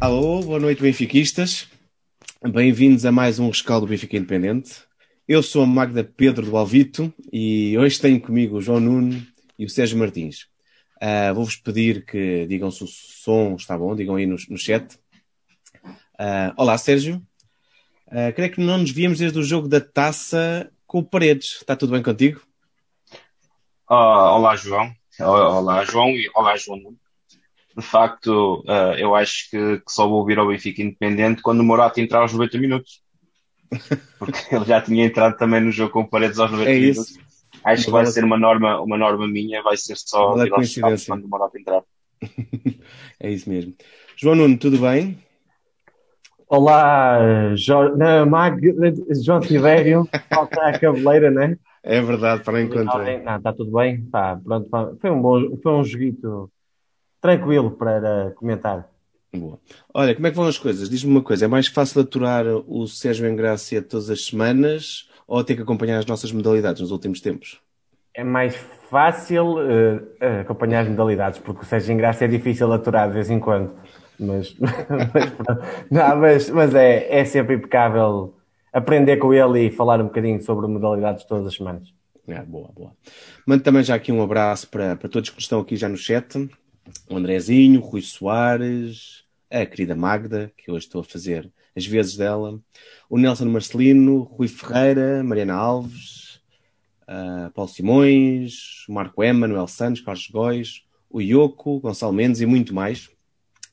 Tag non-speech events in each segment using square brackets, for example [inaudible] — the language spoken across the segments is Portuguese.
Alô, boa noite, benfiquistas. Bem-vindos a mais um rescaldo do Benfica Independente. Eu sou a Magda Pedro do Alvito e hoje tenho comigo o João Nuno e o Sérgio Martins. Uh, Vou-vos pedir que digam se o som está bom, digam aí no, no chat. Uh, olá, Sérgio. Uh, creio que não nos víamos desde o jogo da taça com o Paredes. Está tudo bem contigo? Olá, João. Olá, João e olá, João Nuno de facto, uh, eu acho que, que, só vou vir ao Benfica Independente quando o Morato entrar aos 90 minutos. Porque ele já tinha entrado também no jogo com paredes aos 90 é minutos. Isso. Acho que vai ser uma norma, uma norma minha, vai ser só vir aos quando o Morato entrar. [laughs] é isso mesmo. João Nuno, tudo bem? Olá, jo... Não, Mag... João Tiberio, falta a cabeleira, né? É verdade, para encontrar. Não, está tudo bem. Pá, pronto, foi um bom, foi um joguito tranquilo para comentar. Boa. Olha, como é que vão as coisas? Diz-me uma coisa, é mais fácil aturar o Sérgio Engrácia todas as semanas ou ter que acompanhar as nossas modalidades nos últimos tempos? É mais fácil uh, acompanhar as modalidades, porque o Sérgio Engrácia é difícil aturar de vez em quando. Mas, [laughs] mas, não, mas, mas é, é sempre impecável aprender com ele e falar um bocadinho sobre modalidades todas as semanas. É, boa, boa. Mando também já aqui um abraço para, para todos que estão aqui já no chat o Andrezinho, o Rui Soares, a querida Magda, que hoje estou a fazer as vezes dela, o Nelson Marcelino, Rui Ferreira, Mariana Alves, uh, Paulo Simões, o Marco Ema, Manuel Santos, Carlos Góis, o Ioco, Gonçalo Mendes e muito mais.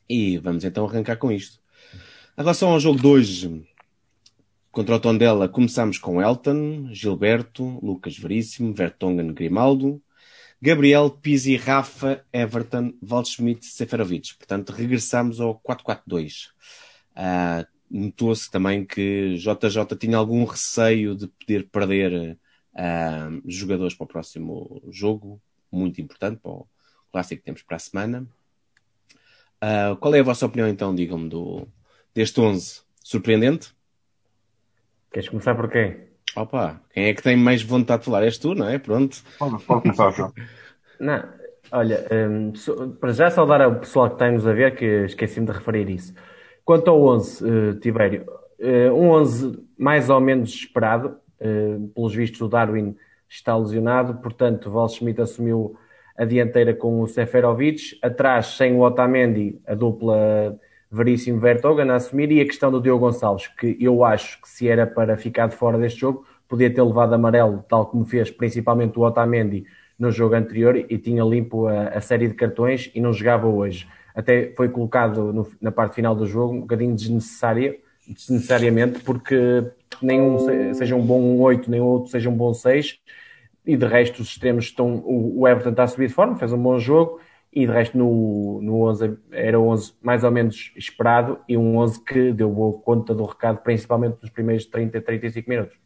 E vamos então arrancar com isto. Em relação ao jogo de hoje, contra o Tondela, começamos com Elton, Gilberto, Lucas Veríssimo, Vertonghen, Grimaldo, Gabriel, Pizzi, Rafa, Everton, Waldschmidt, Seferovic. Portanto, regressamos ao 4-4-2. Uh, ah, Notou-se também que JJ tinha algum receio de poder perder uh, jogadores para o próximo jogo, muito importante para o clássico que temos para a semana. Uh, qual é a vossa opinião então, digam-me, deste 11? Surpreendente? Queres começar por quem? Opa, quem é que tem mais vontade de falar? És tu, não é? Pronto. Pode, pode começar, João. [laughs] Não, olha, um, para já saudar o pessoal que está-nos a ver, que esqueci-me de referir isso. Quanto ao 11, uh, Tibério, uh, um 11 mais ou menos esperado, uh, pelos vistos o Darwin está lesionado, portanto, Val Schmidt assumiu a dianteira com o Seferovic, atrás sem o Otamendi, a dupla Veríssimo Vertogen a assumir, e a questão do Diogo Gonçalves, que eu acho que se era para ficar de fora deste jogo, podia ter levado amarelo, tal como fez principalmente o Otamendi no jogo anterior e tinha limpo a, a série de cartões e não jogava hoje. Até foi colocado no, na parte final do jogo um bocadinho desnecessária, desnecessariamente, porque nenhum seja um bom 8, nem o outro seja um bom 6, e de resto os extremos estão. O Everton está a subir de forma, fez um bom jogo, e de resto no, no 11 era 11 mais ou menos esperado e um 11 que deu boa conta do recado, principalmente nos primeiros 30, 35 minutos.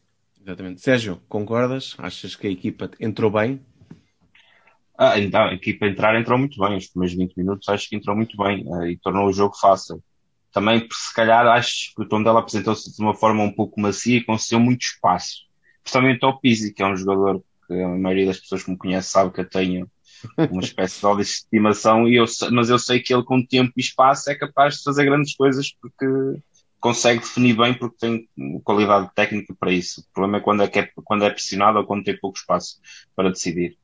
Exatamente. Sérgio, concordas? Achas que a equipa entrou bem? Ah, então, a equipa entrar entrou muito bem. Os primeiros 20 minutos acho que entrou muito bem uh, e tornou o jogo fácil. Também, se calhar, acho que o tom dela apresentou-se de uma forma um pouco macia e concedeu muito espaço. Principalmente ao Pizzi, que é um jogador que a maioria das pessoas que me conhece sabe que eu tenho uma espécie de de estimação, e eu, mas eu sei que ele com tempo e espaço é capaz de fazer grandes coisas porque consegue definir bem porque tem qualidade técnica para isso. O problema é quando é, que é, quando é pressionado ou quando tem pouco espaço para decidir.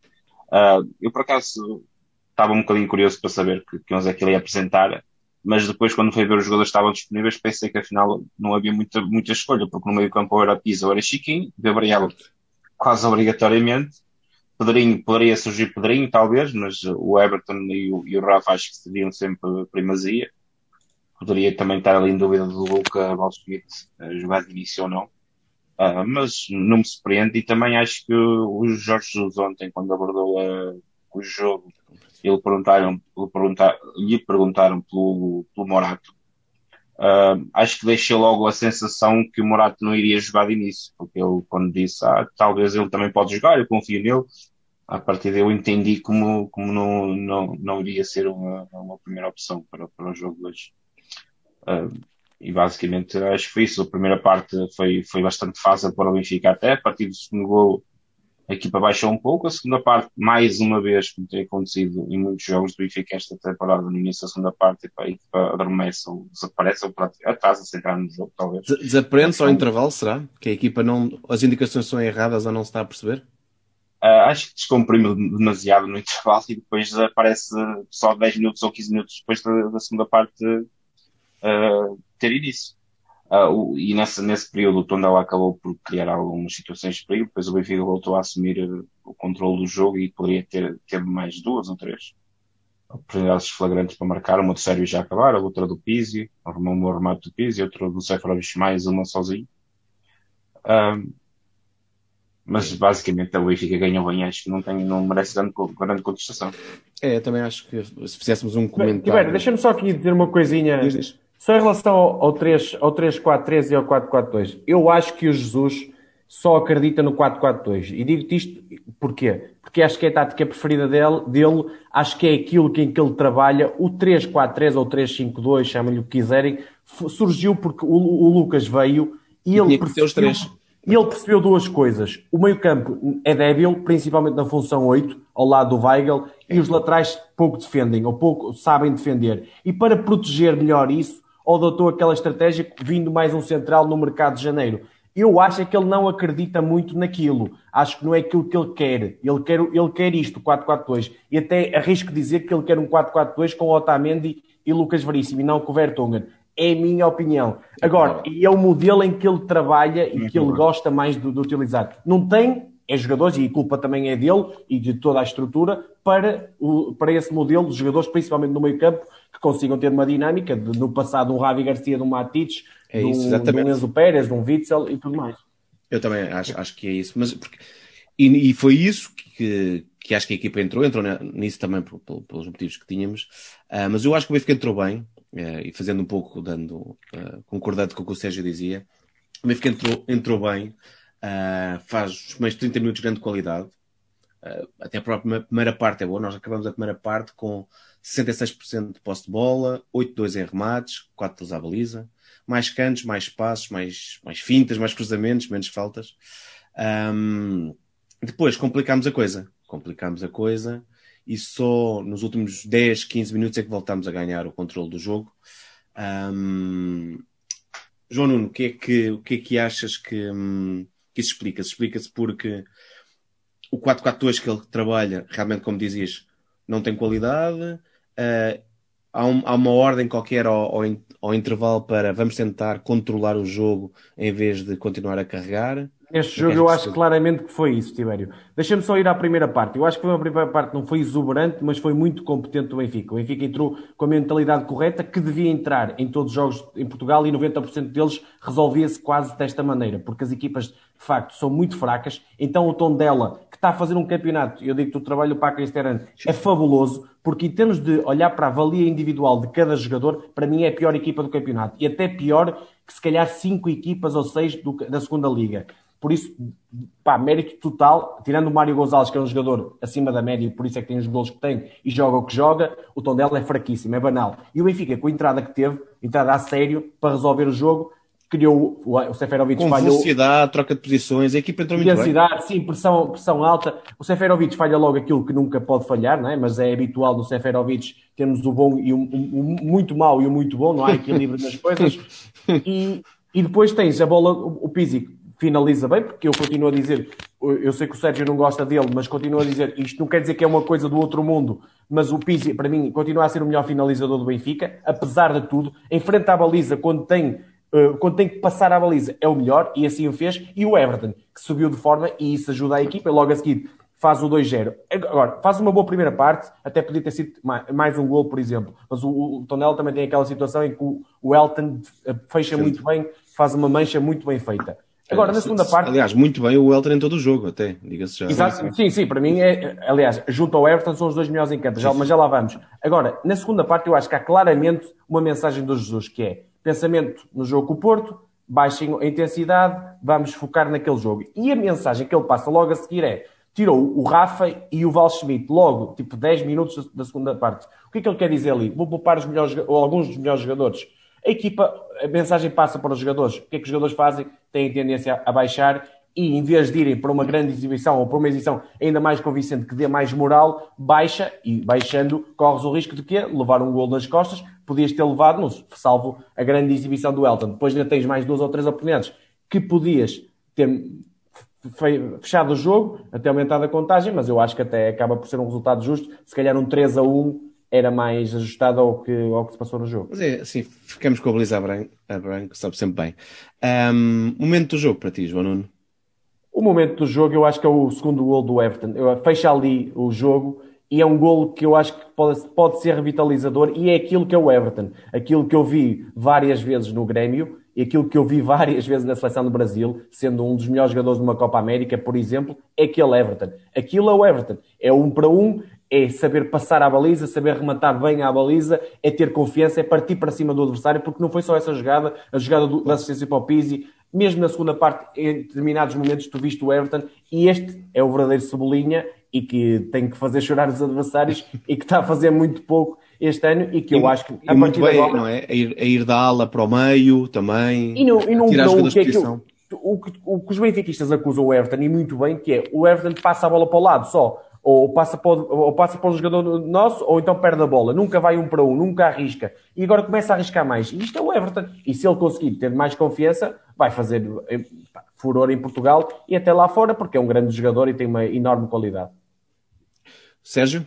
Uh, eu por acaso estava um bocadinho curioso para saber que, que é que ele ia apresentar, mas depois quando fui ver os jogadores que estavam disponíveis pensei que afinal não havia muita, muita escolha, porque no meio campo era Pisa ou era Chiquinho, Gabriel quase obrigatoriamente, Pedrinho, poderia surgir Pedrinho, talvez, mas o Everton e o, e o Rafa acho que seriam sempre primazia. Poderia também estar ali em dúvida do Luca Valschmidt jogar de início ou não. Uh, mas não me surpreende e também acho que o Jorge Jesus ontem, quando abordou uh, o jogo, ele perguntaram, perguntaram, lhe perguntaram pelo, pelo Morato. Uh, acho que deixei logo a sensação que o Morato não iria jogar de início, porque ele, quando disse, ah, talvez ele também pode jogar, eu confio nele, a partir daí eu entendi como, como não, não, não iria ser uma, uma primeira opção para, para o jogo de hoje. Uh, e basicamente acho que foi isso. A primeira parte foi, foi bastante fácil para o Benfica até. A partir do segundo gol a equipa baixou um pouco, a segunda parte, mais uma vez, como tem acontecido em muitos jogos do Benfica esta temporada, no início da segunda parte, a equipa adormece ou desaparece, ou atrasa-se entrar no jogo, talvez. Desaprende-se ao intervalo, será? Que a equipa não, as indicações são erradas ou não se está a perceber? Uh, acho que descomprime demasiado no [laughs] intervalo e depois aparece só 10 minutos ou 15 minutos depois da, da segunda parte uh, ter início. Uh, o, e nesse, nesse período o Tondela acabou por criar algumas situações de perigo, depois o Benfica voltou a assumir uh, o controle do jogo e poderia ter, ter mais duas ou três oportunidades flagrantes para marcar, uma do Sérgio já acabar, a outra do Pizzi, um remate do Pizzi, outra do Seferovic mais uma sozinho. Uh, mas basicamente o Benfica ganhou bem, acho que não, tem, não merece grande, grande contestação. É, também acho que se fizéssemos um comentário. deixa-me só aqui dizer uma coisinha. Diz, diz. Só em relação ao, 3, ao 3-4-3 e ao 4-4-2, eu acho que o Jesus só acredita no 4-4-2. E digo-te isto porquê? Porque acho que é a tática preferida dele, dele acho que é aquilo que, em que ele trabalha. O 3-4-3 ou 3-5-2, chamem-lhe o que quiserem, surgiu porque o, o Lucas veio e ele percebeu, os três. E ele percebeu duas coisas. O meio-campo é débil, principalmente na função 8, ao lado do Weigel, e os laterais pouco defendem, ou pouco sabem defender. E para proteger melhor isso, ou adotou aquela estratégia vindo mais um central no mercado de janeiro. Eu acho é que ele não acredita muito naquilo. Acho que não é aquilo que ele quer. Ele quer, ele quer isto, 4-4-2. E até arrisco dizer que ele quer um 4-4-2 com Otamendi e Lucas Veríssimo, e não com o Vertonghen. É a minha opinião. Agora, e é o modelo em que ele trabalha e que ele gosta mais de, de utilizar. Não tem é jogadores, e a culpa também é dele e de toda a estrutura, para, o, para esse modelo de jogadores, principalmente no meio campo, que consigam ter uma dinâmica, de, no passado um Ravi Garcia, de um Matic, é de, um, de um Enzo Pérez, de um Witzel e tudo mais. Eu também acho, acho que é isso, mas porque, e, e foi isso que, que acho que a equipa entrou, entrou nisso também por, por, pelos motivos que tínhamos, uh, mas eu acho que o Benfica entrou bem, uh, e fazendo um pouco, dando, uh, concordando com o que o Sérgio dizia, o Benfica entrou, entrou bem, Uh, faz os primeiros 30 minutos de grande qualidade. Uh, até a própria primeira parte é boa. Nós acabamos a primeira parte com 66% de posse de bola, 8-2 em remates, 4 à baliza, mais cantos, mais passos, mais, mais fintas, mais cruzamentos, menos faltas. Um, depois complicámos a coisa. Complicámos a coisa e só nos últimos 10, 15 minutos é que voltámos a ganhar o controle do jogo. Um, João Nuno, o que é que, o que, é que achas que, hum, que isso explica-se? Explica-se porque o 4-4-2 que ele trabalha, realmente, como dizias, não tem qualidade. Uh, há, um, há, uma ordem qualquer ao, ao, ao, intervalo para vamos tentar controlar o jogo em vez de continuar a carregar. Neste jogo eu acho claramente que foi isso, Tibério. Deixa-me só ir à primeira parte. Eu acho que a primeira parte não foi exuberante, mas foi muito competente do Benfica. O Benfica entrou com a mentalidade correta que devia entrar em todos os jogos em Portugal e 90% deles resolvia-se quase desta maneira, porque as equipas de facto são muito fracas. Então o tom dela, que está a fazer um campeonato, eu digo que o trabalho do Paco Esteran é fabuloso, porque em termos de olhar para a valia individual de cada jogador, para mim é a pior equipa do campeonato. E até pior que se calhar cinco equipas ou seis do, da segunda liga. Por isso, pá, mérito total, tirando o Mário Gonzalez, que é um jogador acima da média, por isso é que tem os gols que tem e joga o que joga, o tom dela é fraquíssimo, é banal. E o Benfica, com a entrada que teve, entrada a sério, para resolver o jogo, criou o Seferovic com falhou. velocidade, troca de posições, a equipa entrou muito bem. sim, pressão, pressão alta. O Seferovic falha logo aquilo que nunca pode falhar, não é? mas é habitual no Seferovic termos o bom e o, o, o muito mau e o muito bom, não há equilíbrio nas coisas. [laughs] E, e depois tens a bola, o, o Pizzi finaliza bem, porque eu continuo a dizer, eu sei que o Sérgio não gosta dele, mas continuo a dizer, isto não quer dizer que é uma coisa do outro mundo, mas o Pizzi, para mim, continua a ser o melhor finalizador do Benfica, apesar de tudo, em frente à baliza, quando tem, uh, quando tem que passar à baliza, é o melhor, e assim o fez, e o Everton, que subiu de forma, e isso ajuda a equipa, logo a seguir faz o 2-0. Agora, faz uma boa primeira parte, até podia ter sido mais um gol, por exemplo, mas o, o Tonel também tem aquela situação em que o, o Elton eh, fecha Sim. muito bem, faz uma mancha muito bem feita. Agora, na segunda parte. Aliás, muito bem o Elton em todo o jogo, até, diga-se já. Exato, sim, sim, para mim é. Aliás, junto ao Everton são os dois melhores em campo, já, mas já lá vamos. Agora, na segunda parte, eu acho que há claramente uma mensagem do Jesus que é pensamento no jogo com o Porto, baixem a intensidade, vamos focar naquele jogo. E a mensagem que ele passa logo a seguir é: tirou o Rafa e o Val Schmidt logo, tipo 10 minutos da segunda parte. O que é que ele quer dizer ali? Vou poupar os melhores, ou alguns dos melhores jogadores a equipa, a mensagem passa para os jogadores. O que é que os jogadores fazem? Têm tendência a baixar e em vez de irem para uma grande exibição ou para uma exibição ainda mais convincente que dê mais moral, baixa e baixando corres o risco de quê? Levar um gol nas costas, podias ter levado, salvo a grande exibição do Elton. Depois ainda tens mais duas ou três oportunidades que podias ter fechado o jogo, até aumentado a contagem, mas eu acho que até acaba por ser um resultado justo. Se calhar um 3 a 1 era mais ajustado ao que, ao que se passou no jogo. Mas é, assim, ficamos com a baliza a branco, a branco sabe sempre bem. Um, momento do jogo para ti, João Nuno? O momento do jogo, eu acho que é o segundo gol do Everton. Eu, fecha ali o jogo e é um golo que eu acho que pode, pode ser revitalizador e é aquilo que é o Everton. Aquilo que eu vi várias vezes no Grêmio e aquilo que eu vi [laughs] várias vezes na seleção do Brasil, sendo um dos melhores jogadores de uma Copa América, por exemplo, é aquele Everton. Aquilo é o Everton. É um para um, é saber passar à baliza, saber rematar bem à baliza, é ter confiança, é partir para cima do adversário, porque não foi só essa jogada, a jogada do, da assistência para o Pizzi, mesmo na segunda parte, em determinados momentos, tu viste o Everton, e este é o verdadeiro Cebolinha, e que tem que fazer chorar os adversários, [laughs] e que está a fazer muito pouco este ano, e que eu acho que a e muito bem, agora... não é? A ir, a ir da ala para o meio também, e não, e não tirar o que, é que eu, o, que, o que os benfiquistas acusam o Everton, e muito bem, que é o Everton passa a bola para o lado só ou passa para, o, ou passa para um jogador nosso, ou então perde a bola. Nunca vai um para um, nunca arrisca. E agora começa a arriscar mais. E isto é o Everton. E se ele conseguir ter mais confiança, vai fazer eh, furor em Portugal e até lá fora, porque é um grande jogador e tem uma enorme qualidade. Sérgio?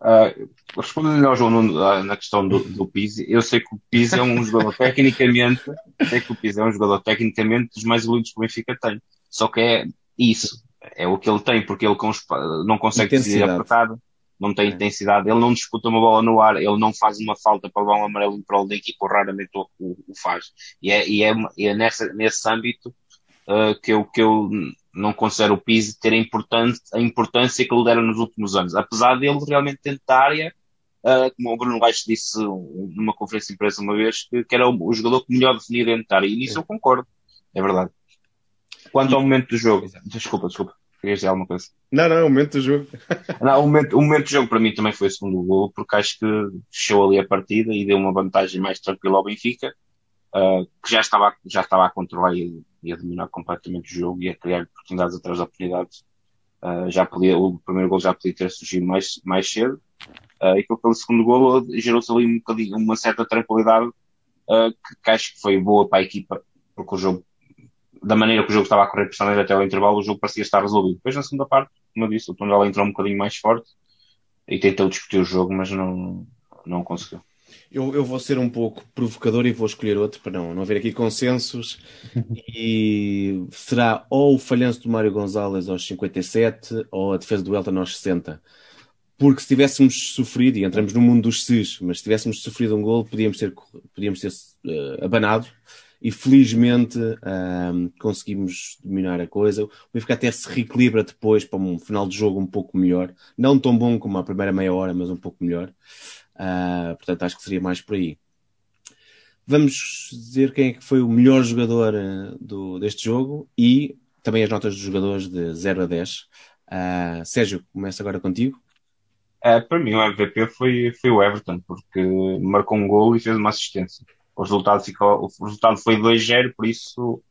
Uh, respondendo ao João Nuno uh, na questão do, do Pizzi, eu sei que o Pizzi é um jogador tecnicamente, sei que o Pizzi é um jogador tecnicamente dos mais evoluídos que o Benfica tem. Só que é isso é o que ele tem, porque ele não consegue ser apertado, não tem é. intensidade, ele não disputa uma bola no ar, ele não faz uma falta para levar um amarelo em prol da equipa, raramente o, o, faz. E é, e é, é nessa, nesse âmbito uh, que, eu, que eu não considero o Pizzi ter a, importante, a importância que ele deram nos últimos anos. Apesar dele realmente tentar área, uh, como o Bruno Baixo disse numa conferência de imprensa uma vez, que, que era o, o, jogador que melhor definia dentro da área. E nisso é. eu concordo. É verdade. Quanto ao momento do jogo, desculpa, desculpa, querias dizer alguma coisa? Não, não, o momento do jogo. [laughs] não, o momento, o momento do jogo para mim também foi o segundo gol, porque acho que fechou ali a partida e deu uma vantagem mais tranquila ao Benfica, uh, que já estava, já estava a controlar e, e, a dominar completamente o jogo e a criar oportunidades atrás de oportunidades. Uh, já podia, o primeiro gol já podia ter surgido mais, mais cedo. Uh, e aquele segundo gol gerou-se ali um bocadinho, uma certa tranquilidade, que, que acho que foi boa para a equipa, porque o jogo da maneira que o jogo estava a correr, principalmente até ao intervalo, o jogo parecia estar resolvido. Depois, na segunda parte, como eu disse, o Tondela entrou um bocadinho mais forte e tentou discutir o jogo, mas não, não conseguiu. Eu, eu vou ser um pouco provocador e vou escolher outro para não, não haver aqui consensos. [laughs] e será ou o falhanço do Mário Gonzalez aos 57 ou a defesa do Elton aos 60. Porque se tivéssemos sofrido, e entramos no mundo dos SIS, mas se tivéssemos sofrido um gol, podíamos ter, podíamos ter uh, abanado e felizmente um, conseguimos dominar a coisa. O Benfica até se reequilibra depois para um final de jogo um pouco melhor. Não tão bom como a primeira meia hora, mas um pouco melhor. Uh, portanto, acho que seria mais por aí. Vamos dizer quem é que foi o melhor jogador uh, do, deste jogo e também as notas dos jogadores de 0 a 10. Uh, ah, Sérgio, começa agora contigo. É, para mim, o MVP foi, foi o Everton, porque marcou um gol e fez uma assistência o resultado, ficou, o resultado foi 2-0, por isso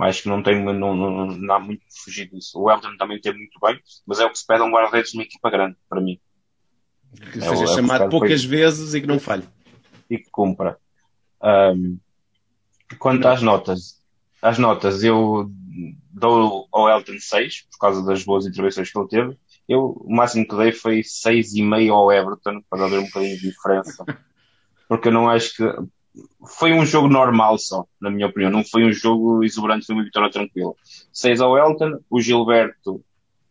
acho que não tem não, não, não há muito fugir disso. O Elton também teve muito bem, mas é o que se pede a um guarda-redes de uma equipa grande, para mim. Que é seja o, é chamado é poucas foi... vezes e que não falhe. E que cumpra. Um, quanto não. às notas, as notas eu dou ao Elton 6, por causa das boas intervenções que ele teve. Eu, o máximo que dei foi 6,5 ao Everton, para haver um bocadinho de diferença. [laughs] Porque eu não acho que, foi um jogo normal só, na minha opinião. Não foi um jogo exuberante, foi uma vitória tranquila. 6 ao Elton, o Gilberto,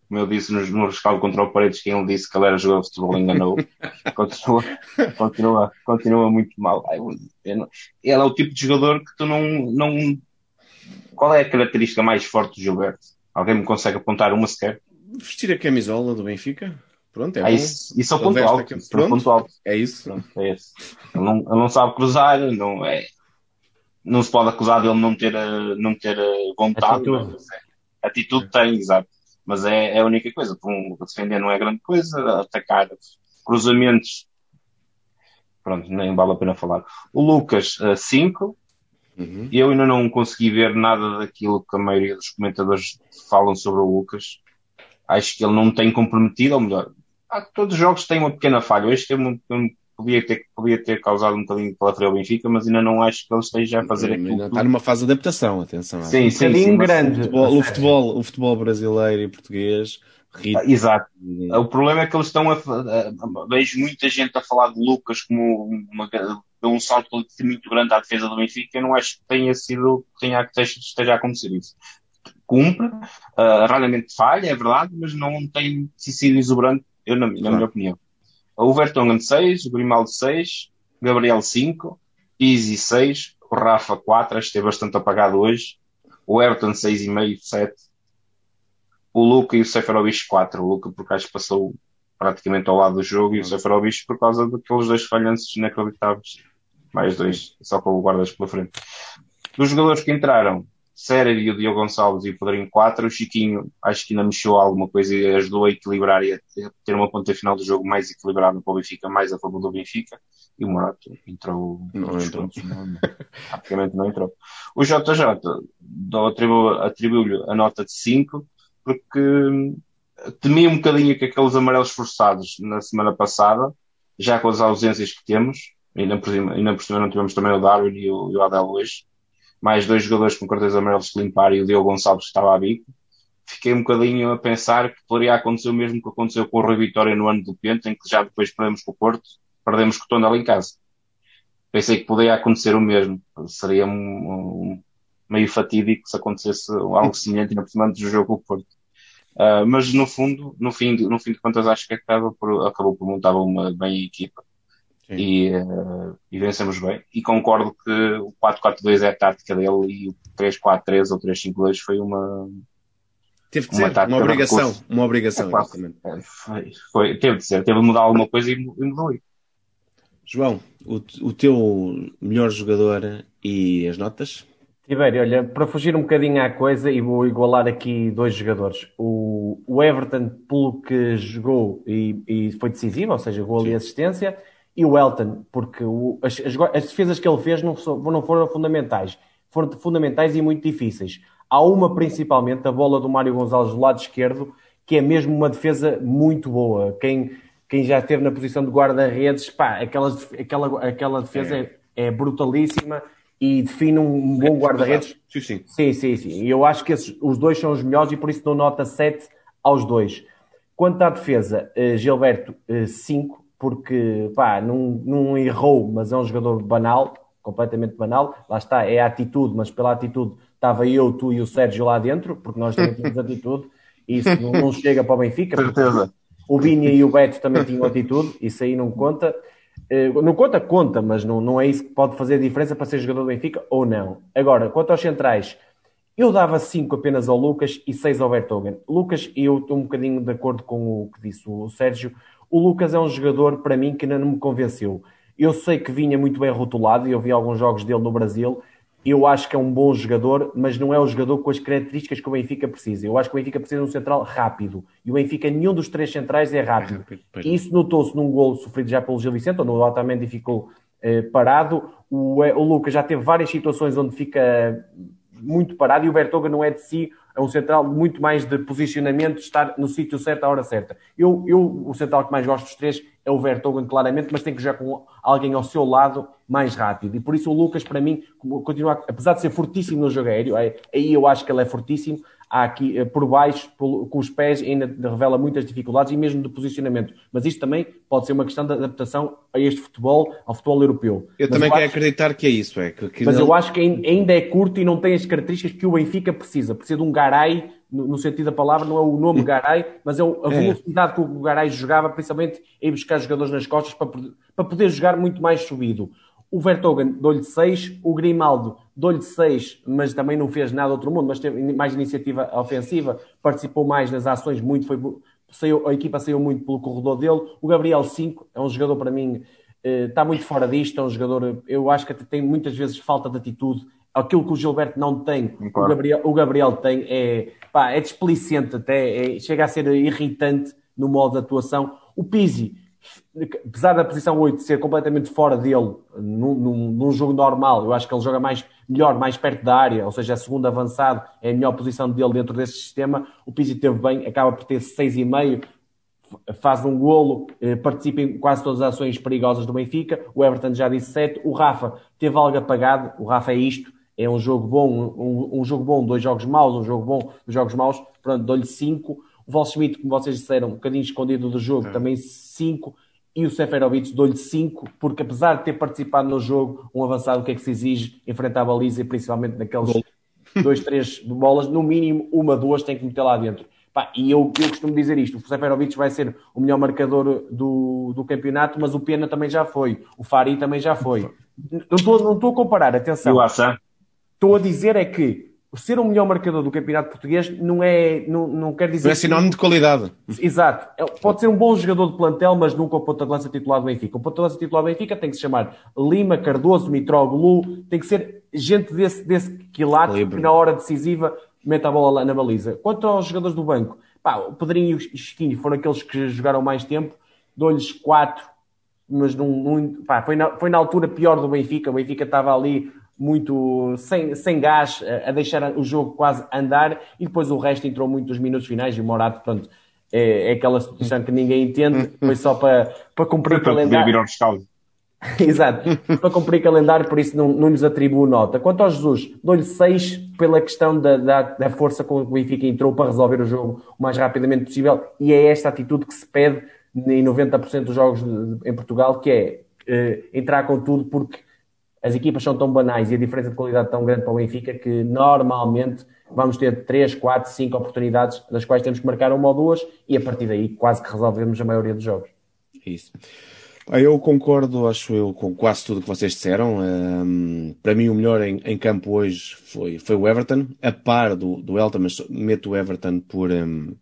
como eu disse no, no rescaldo contra o Paredes, quem ele disse que ele era jogador de futebol enganou. [laughs] continua, continua, continua muito mal. Ele é o tipo de jogador que tu não, não. Qual é a característica mais forte do Gilberto? Alguém me consegue apontar uma sequer? Vestir a camisola do Benfica. Pronto, é ah, isso, isso é o ponto alto. Isso é, ponto alto. é isso. Pronto, é isso. Ele não, ele não sabe cruzar, não, é, não se pode acusar dele não ter, não ter vontade. Atitude, é, atitude tem, exato. Mas é, é a única coisa. Um, defender não é grande coisa, atacar cruzamentos. Pronto, nem vale a pena falar. O Lucas, 5. Uhum. Eu ainda não consegui ver nada daquilo que a maioria dos comentadores falam sobre o Lucas. Acho que ele não tem comprometido, ou melhor, todos os jogos têm uma pequena falha. Este tem um, podia ter, podia ter causado um bocadinho de calafrio ao Benfica, mas ainda não acho que ele esteja a fazer aquilo. Ainda está numa fase de adaptação, atenção. Sim, sim, sim, grande. O futebol, o futebol, o futebol brasileiro e português Ritmo. Exato. O problema é que eles estão a, a, Vejo muita gente a falar de Lucas como uma, um salto muito grande à defesa do Benfica. Eu não acho que tenha sido, tenha, que esteja a acontecer isso. Cumpre, uh, raramente falha, é verdade, mas não tem sido exuberante, eu, na, na claro. minha opinião. O Vertonghen 6, o Grimaldo 6, Gabriel 5, Easy 6, o Rafa 4, esteve bastante apagado hoje, o Everton 6,5, 7, o Luca e o Seferovic 4. O Luca porque acho que passou praticamente ao lado do jogo e o Seferovic por causa daqueles dois falhanços inacreditáveis. Mais dois, só com o guardas pela frente. Dos jogadores que entraram, Sérgio e o Diogo Gonçalves e o Pedrinho 4, o Chiquinho acho que ainda mexeu alguma coisa e ajudou a equilibrar e a ter uma ponta final do jogo mais equilibrada para o Benfica, mais a favor do Benfica. E o Morato entrou. Não entrou. Não, [laughs] praticamente não entrou. O JJ atribuiu-lhe a nota de 5 porque temi um bocadinho que aqueles amarelos forçados na semana passada, já com as ausências que temos, ainda por cima, ainda por cima não tivemos também o Darwin e o, e o Adel hoje, mais dois jogadores com cartões amarelos que limpar e o Diogo Gonçalves que estava a bico, fiquei um bocadinho a pensar que poderia acontecer o mesmo que aconteceu com o Rui Vitória no ano do Pente, em que já depois perdemos com o Porto, perdemos com o Tondela em casa. Pensei que poderia acontecer o mesmo. Seria um, um meio fatídico se acontecesse algo semelhante na cima do jogo com o Porto. Uh, mas no fundo, no fim, de, no fim de contas, acho que acabou por, acabou por montar uma bem equipa e, uh, e, vencemos bem. E concordo que o 4-4-2 é a tática dele e o 3-4-3 ou 3-5-2 foi uma. Teve que uma ser, uma obrigação, uma obrigação, é, foi, foi, teve de ser, teve de mudar alguma coisa e, e mudou. João, o, o teu melhor jogador e as notas? Tibério, olha, para fugir um bocadinho à coisa e vou igualar aqui dois jogadores. O, o Everton, pelo que jogou e, e foi decisivo, ou seja, gol e assistência, e o Elton, porque o, as, as, as, defesas que ele fez não, não foram fundamentais. Foram fundamentais e muito difíceis. Há uma principalmente, a bola do Mário Gonçalves do lado esquerdo, que é mesmo uma defesa muito boa. Quem, quem já esteve na posição de guarda-redes, pá, aquela, aquela, aquela defesa é, é brutalíssima e define um bom guarda-redes. Sim, sim. Sim, sim, sim. E eu acho que esses, os dois são os melhores e por isso dou nota 7 aos dois. Quanto à defesa, uh, Gilberto, 5, uh, porque pá, não, não errou, mas é um jogador banal, completamente banal. Lá está, é a atitude, mas pela atitude estava eu, tu e o Sérgio lá dentro, porque nós também temos atitude, e isso não, não chega para o Benfica. Certeza. O Bini e o Beto também tinham atitude, isso aí não conta. Eh, não conta, conta, mas não, não é isso que pode fazer diferença para ser jogador do Benfica ou não. Agora, quanto aos centrais, eu dava 5 apenas ao Lucas e 6 ao Bertogen. Lucas, eu estou um bocadinho de acordo com o que disse o Sérgio. O Lucas é um jogador, para mim, que ainda não me convenceu. Eu sei que vinha muito bem rotulado e eu vi alguns jogos dele no Brasil eu acho que é um bom jogador, mas não é o jogador com as características que o Benfica precisa. Eu acho que o Benfica precisa de um central rápido. E o Benfica, nenhum dos três centrais é rápido. E isso notou-se num gol sofrido já pelo Gil Vicente, onde o Otamendi ficou eh, parado. O, o Lucas já teve várias situações onde fica muito parado e o Bertoga não é de si, é um central muito mais de posicionamento, estar no sítio certo à hora certa. Eu, eu, o central que mais gosto dos três é o Vertogen, claramente, mas tem que jogar com alguém ao seu lado mais rápido. E por isso o Lucas, para mim, continua, apesar de ser fortíssimo no jogo aéreo, aí eu acho que ele é fortíssimo, aqui eh, por baixo, com os pés, ainda revela muitas dificuldades e mesmo de posicionamento. Mas isto também pode ser uma questão de adaptação a este futebol, ao futebol europeu. Eu mas também eu quero acho... acreditar que é isso. É, que mas não... eu acho que ainda é curto e não tem as características que o Benfica precisa. Precisa de um Garay, no sentido da palavra, não é o nome Garay, mas é a é. velocidade é. que o Garay jogava, principalmente em buscar jogadores nas costas para, para poder jogar muito mais subido. O Vertogen dou-lhe 6, o Grimaldo dou-lhe 6, mas também não fez nada outro mundo, mas teve mais iniciativa ofensiva, participou mais nas ações, muito foi, saiu, a equipa saiu muito pelo corredor dele. O Gabriel 5 é um jogador para mim, eh, está muito fora disto, é um jogador, eu acho que tem muitas vezes falta de atitude, aquilo que o Gilberto não tem, claro. o, Gabriel, o Gabriel tem, é, pá, é displicente até, é, chega a ser irritante no modo de atuação. O Pizzi, apesar da posição 8 ser completamente fora dele num, num, num, jogo normal, eu acho que ele joga mais melhor, mais perto da área, ou seja, a segunda avançado é a melhor posição dele dentro desse sistema. O Pizzi teve bem, acaba por ter 6,5, faz um golo, eh, participa em quase todas as ações perigosas do Benfica. O Everton já disse 7. O Rafa teve algo apagado. O Rafa é isto. É um jogo bom, um, um jogo bom, dois jogos maus, um jogo bom, dois jogos maus. Pronto, dou-lhe 5. O Volschmidt, como vocês disseram, um bocadinho escondido do jogo, é. também 5 e o Seferovic dou-lhe 5, porque apesar de ter participado no jogo, um avançado, o que é que se exige? Enfrentar a baliza e principalmente naqueles 2, 3 [laughs] bolas, no mínimo uma, duas tem que meter lá dentro. Pá, e eu, eu costumo dizer isto: o Seferovic vai ser o melhor marcador do, do campeonato, mas o Pena também já foi, o Fari também já foi. Não estou não estou a comparar, atenção. Estou a dizer é que ser o melhor marcador do campeonato português não é não, não quer dizer. Não é sinónimo de qualidade. Exato. É, pode ser um bom jogador de plantel, mas nunca o ponta de lança titular do Benfica. O ponta de lança titular do Benfica tem que se chamar Lima, Cardoso, Mitroglou, tem que ser gente desse, desse quilate que na hora decisiva mete a bola lá na baliza. Quanto aos jogadores do banco, pá, o Pedrinho e o Chiquinho foram aqueles que jogaram mais tempo, dou-lhes quatro, mas num, pá, foi, na, foi na altura pior do Benfica. O Benfica estava ali muito sem, sem gás, a deixar o jogo quase andar, e depois o resto entrou muito nos minutos finais, e o Morato, pronto, é, é aquela situação que ninguém entende, foi só para, para cumprir o calendário. [laughs] Exato, para cumprir calendário, por isso não, não lhes atribuo nota. Quanto ao Jesus, dou-lhe 6 pela questão da, da, da, força com que o Benfica entrou para resolver o jogo o mais rapidamente possível, e é esta atitude que se pede em 90% dos jogos de, em Portugal, que é uh, entrar com tudo, porque as equipas são tão banais e a diferença de qualidade tão grande para o Benfica que normalmente vamos ter 3, 4, 5 oportunidades das quais temos que marcar uma ou duas e a partir daí quase que resolvemos a maioria dos jogos. Isso. Eu concordo, acho eu, com quase tudo que vocês disseram. Um, para mim, o melhor em, em, campo hoje foi, foi o Everton, a par do, do Elton, mas meto o Everton por, um,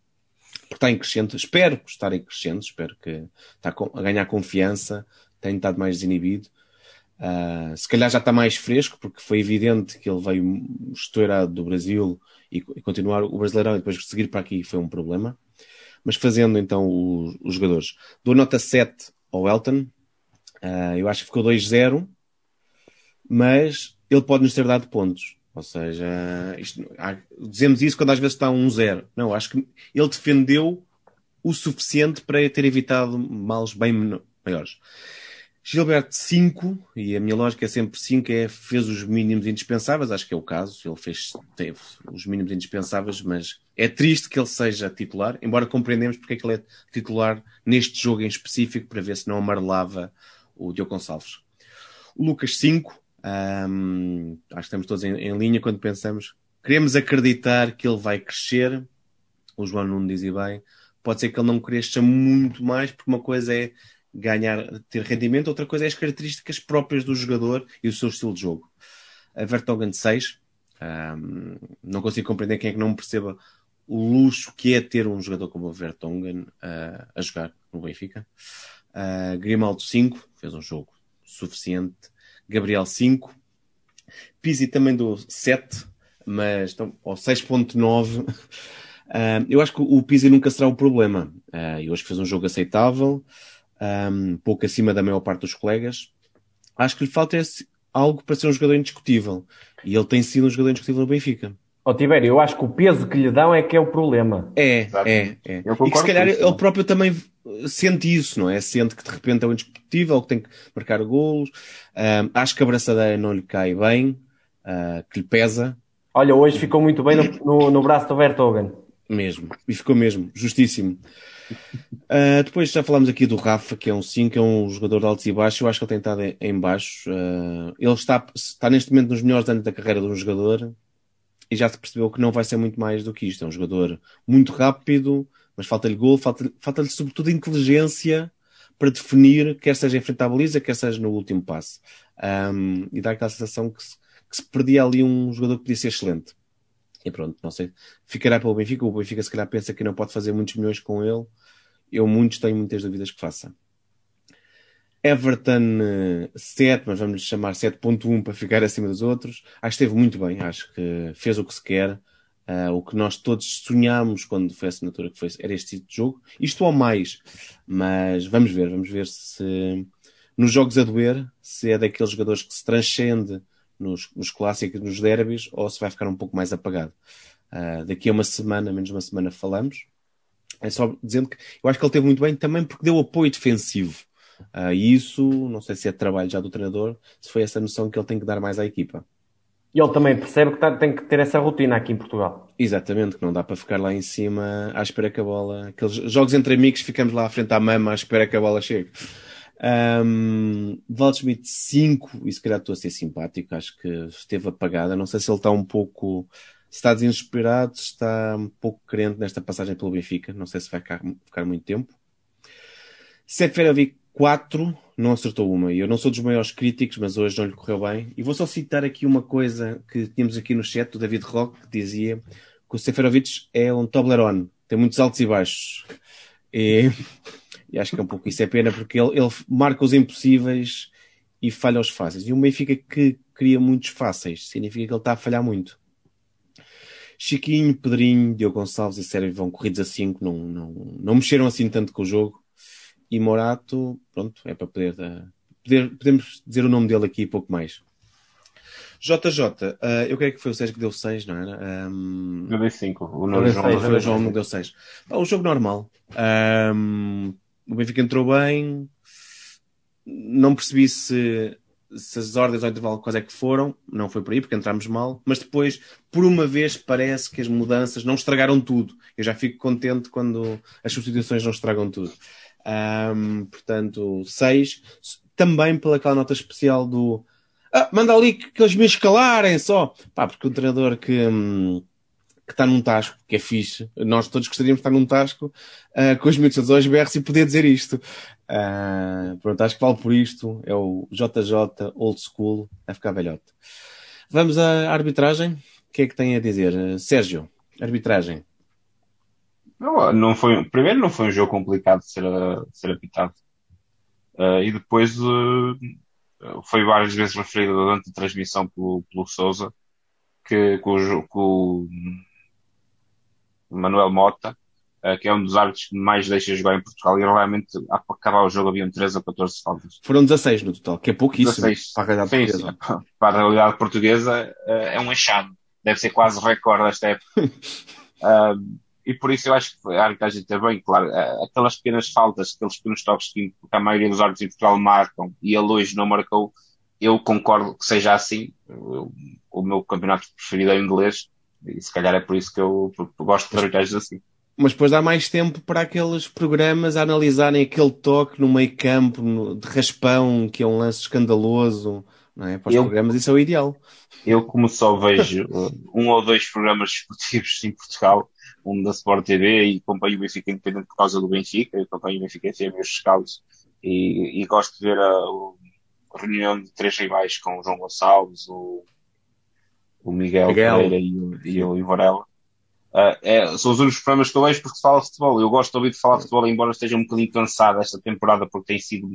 por estar em crescente. Espero estar em crescente, espero que está a ganhar confiança, tenha estado mais desinibido. Uh, se calhar já está mais fresco, porque foi evidente que ele veio estourado do Brasil e, e, continuar o Brasileirão e depois seguir para aqui foi um problema. Mas fazendo então os, os jogadores. Dou nota 7 ao Elton. Uh, eu acho que ficou 2-0, mas ele pode nos ter dado pontos. Ou seja, isto, há, dizemos isso quando às vezes está 1-0. Não, acho que ele defendeu o suficiente para ter evitado males bem maiores. Gilberto 5, e a minha lógica é sempre 5, é fez os mínimos indispensáveis, acho que é o caso, ele fez, teve os mínimos indispensáveis, mas é triste que ele seja titular, embora compreendemos porque é que ele é titular neste jogo em específico, para ver se não amarelava o Diogo Gonçalves. O Lucas 5, um, acho que estamos todos em, em, linha quando pensamos, queremos acreditar que ele vai crescer, o João Nuno dizia bem, pode ser que ele não cresça muito mais, porque uma coisa é ganhar, ter rendimento, outra coisa é as características próprias do jogador e o seu estilo de jogo. A Vertonghen 6, um, não consigo compreender quem é que não perceba o luxo que é ter um jogador como o Vertonghen uh, a jogar no Benfica. Uh, Grimaldo 5, fez um jogo suficiente. Gabriel 5. Pizzi também do 7, mas então, ao 6.9. Uh, eu acho que o Pizzi nunca será o problema. Uh, eu acho que fez um jogo aceitável um pouco acima da maior parte dos colegas. Acho que lhe falta esse, algo para ser um jogador indiscutível. E ele tem sido um jogador indiscutível no Benfica. Ó oh, Tibério, eu acho que o peso que lhe dão é que é o problema. É, Exato. é, é. E que se calhar isso, ele próprio também sente isso, não é? Sente que de repente é um indiscutível, que tem que marcar golos. Um, acho que a braçadeira não lhe cai bem, uh, que lhe pesa. Olha, hoje ficou muito bem no, no, no braço do Vertogen. Mesmo, e ficou mesmo, justíssimo. Uh, depois já falámos aqui do Rafa, que é um 5, é um jogador de altos e baixos. Eu acho que ele tem estado em, em baixo. Uh, ele está, está neste momento nos melhores anos da carreira de um jogador e já se percebeu que não vai ser muito mais do que isto. É um jogador muito rápido, mas falta-lhe gol, falta-lhe falta sobretudo inteligência para definir, quer seja em frente à baliza, quer seja no último passe. Um, e dá aquela sensação que se, que se perdia ali um jogador que podia ser excelente. E pronto, não sei. Ficará pelo Benfica. O Benfica se calhar pensa que não pode fazer muitos milhões com ele. Eu muitos tenho muitas dúvidas que faça. Everton 7, mas vamos chamar 7.1 para ficar acima dos outros. Acho que esteve muito bem. Acho que fez o que se quer. Uh, o que nós todos sonhámos quando foi a assinatura que foi, era este tipo de jogo. Isto ou mais. Mas vamos ver, vamos ver se nos jogos a doer, se é daqueles jogadores que se transcende nos, nos clássicos, nos derbys, ou se vai ficar um pouco mais apagado. Uh, daqui a uma semana, menos uma semana, falamos. É só dizendo que eu acho que ele teve muito bem também porque deu apoio defensivo. Uh, e isso, não sei se é trabalho já do treinador, se foi essa noção que ele tem que dar mais à equipa. E ele também percebe que tá, tem que ter essa rotina aqui em Portugal. Exatamente, que não dá para ficar lá em cima à espera que a bola. Aqueles jogos entre amigos, ficamos lá à frente à mama à espera que a bola chegue. Um, Waldschmidt 5, e se calhar estou a ser simpático, acho que esteve apagada. Não sei se ele está um pouco. Se está desesperado, se está um pouco crente nesta passagem pelo Benfica. Não sei se vai ficar, ficar muito tempo. Seferovic 4 não acertou uma. Eu não sou dos maiores críticos, mas hoje não lhe correu bem. E vou só citar aqui uma coisa que tínhamos aqui no chat do David Rock, que dizia que o Seferovic é um Toblerone, tem muitos altos e baixos. E, e acho que é um pouco isso é pena, porque ele, ele marca os impossíveis e falha os fáceis. E o Benfica que cria muitos fáceis, significa que ele está a falhar muito. Chiquinho, Pedrinho, Diogo Gonçalves e Sérgio vão corridos a 5, não, não, não mexeram assim tanto com o jogo e Morato, pronto, é para poder, uh, poder, podemos dizer o nome dele aqui e pouco mais. JJ, uh, eh, eu creio que foi o Sérgio que deu 6, não era? Um, eu dei 5. O, João, deu 6. Ah, o jogo normal. Um, o Benfica entrou bem. Não percebi se, se as ordens ao intervalo quais é que foram. Não foi por aí, porque entramos mal. Mas depois, por uma vez, parece que as mudanças não estragaram tudo. Eu já fico contente quando as substituições não estragam tudo. Um, portanto, 6. Também pelaquela nota especial do. Ah, manda ali que, que eles me escalarem só. Pá, porque o treinador que. Hum, que está num tasco, que é fixe. Nós todos gostaríamos de estar num tasco uh, com os miúdos aos berros e poder dizer isto. Uh, pronto, acho que vale por isto. É o JJ Old School, vai ficar velhote. Vamos à arbitragem. O que é que tem a dizer? Sérgio, arbitragem. Não, não foi, primeiro não foi um jogo complicado de ser, de ser apitado. Uh, e depois uh, foi várias vezes referido durante a transmissão pelo, pelo Souza que, que, o, que o Manuel Mota, uh, que é um dos árbitros que mais deixa jogar em Portugal, e realmente a acabar o jogo haviam 13 ou 14 faltas. Foram 16 no total, que é pouquíssimo 16. para a realidade Sim, portuguesa. [laughs] Para a realidade portuguesa é um achado. Deve ser quase recorde desta época. [laughs] e por isso eu acho que a arbitragem também, claro, eh, aquelas pequenas faltas, aqueles pequenos toques que a maioria dos árbitros em Portugal marcam e ele hoje não marcou, eu concordo que seja assim. O meu campeonato preferido é o inglês e se calhar é por isso que eu, gosto de arbitragens assim. Mas depois dá mais tempo para aqueles programas a analisarem aquele toque no meio campo, no, de raspão, que é um lance escandaloso, não é? Para os eu, programas isso é o ideal. Eu, como só vejo [laughs] um ou dois programas esportivos em Portugal, um da Sport TV e acompanho o Benfica independente por causa do Benfica, eu acompanho o Benfica FM meus escalos e, e gosto de ver a, a, reunião de três rivais com o João Gonçalves, o, o Miguel, Miguel. Pereira e o, e o Ivorella. Uh, é, são os únicos programas que eu vejo porque se fala de futebol. Eu gosto de ouvir de falar de futebol, embora esteja um bocadinho cansado esta temporada porque tem sido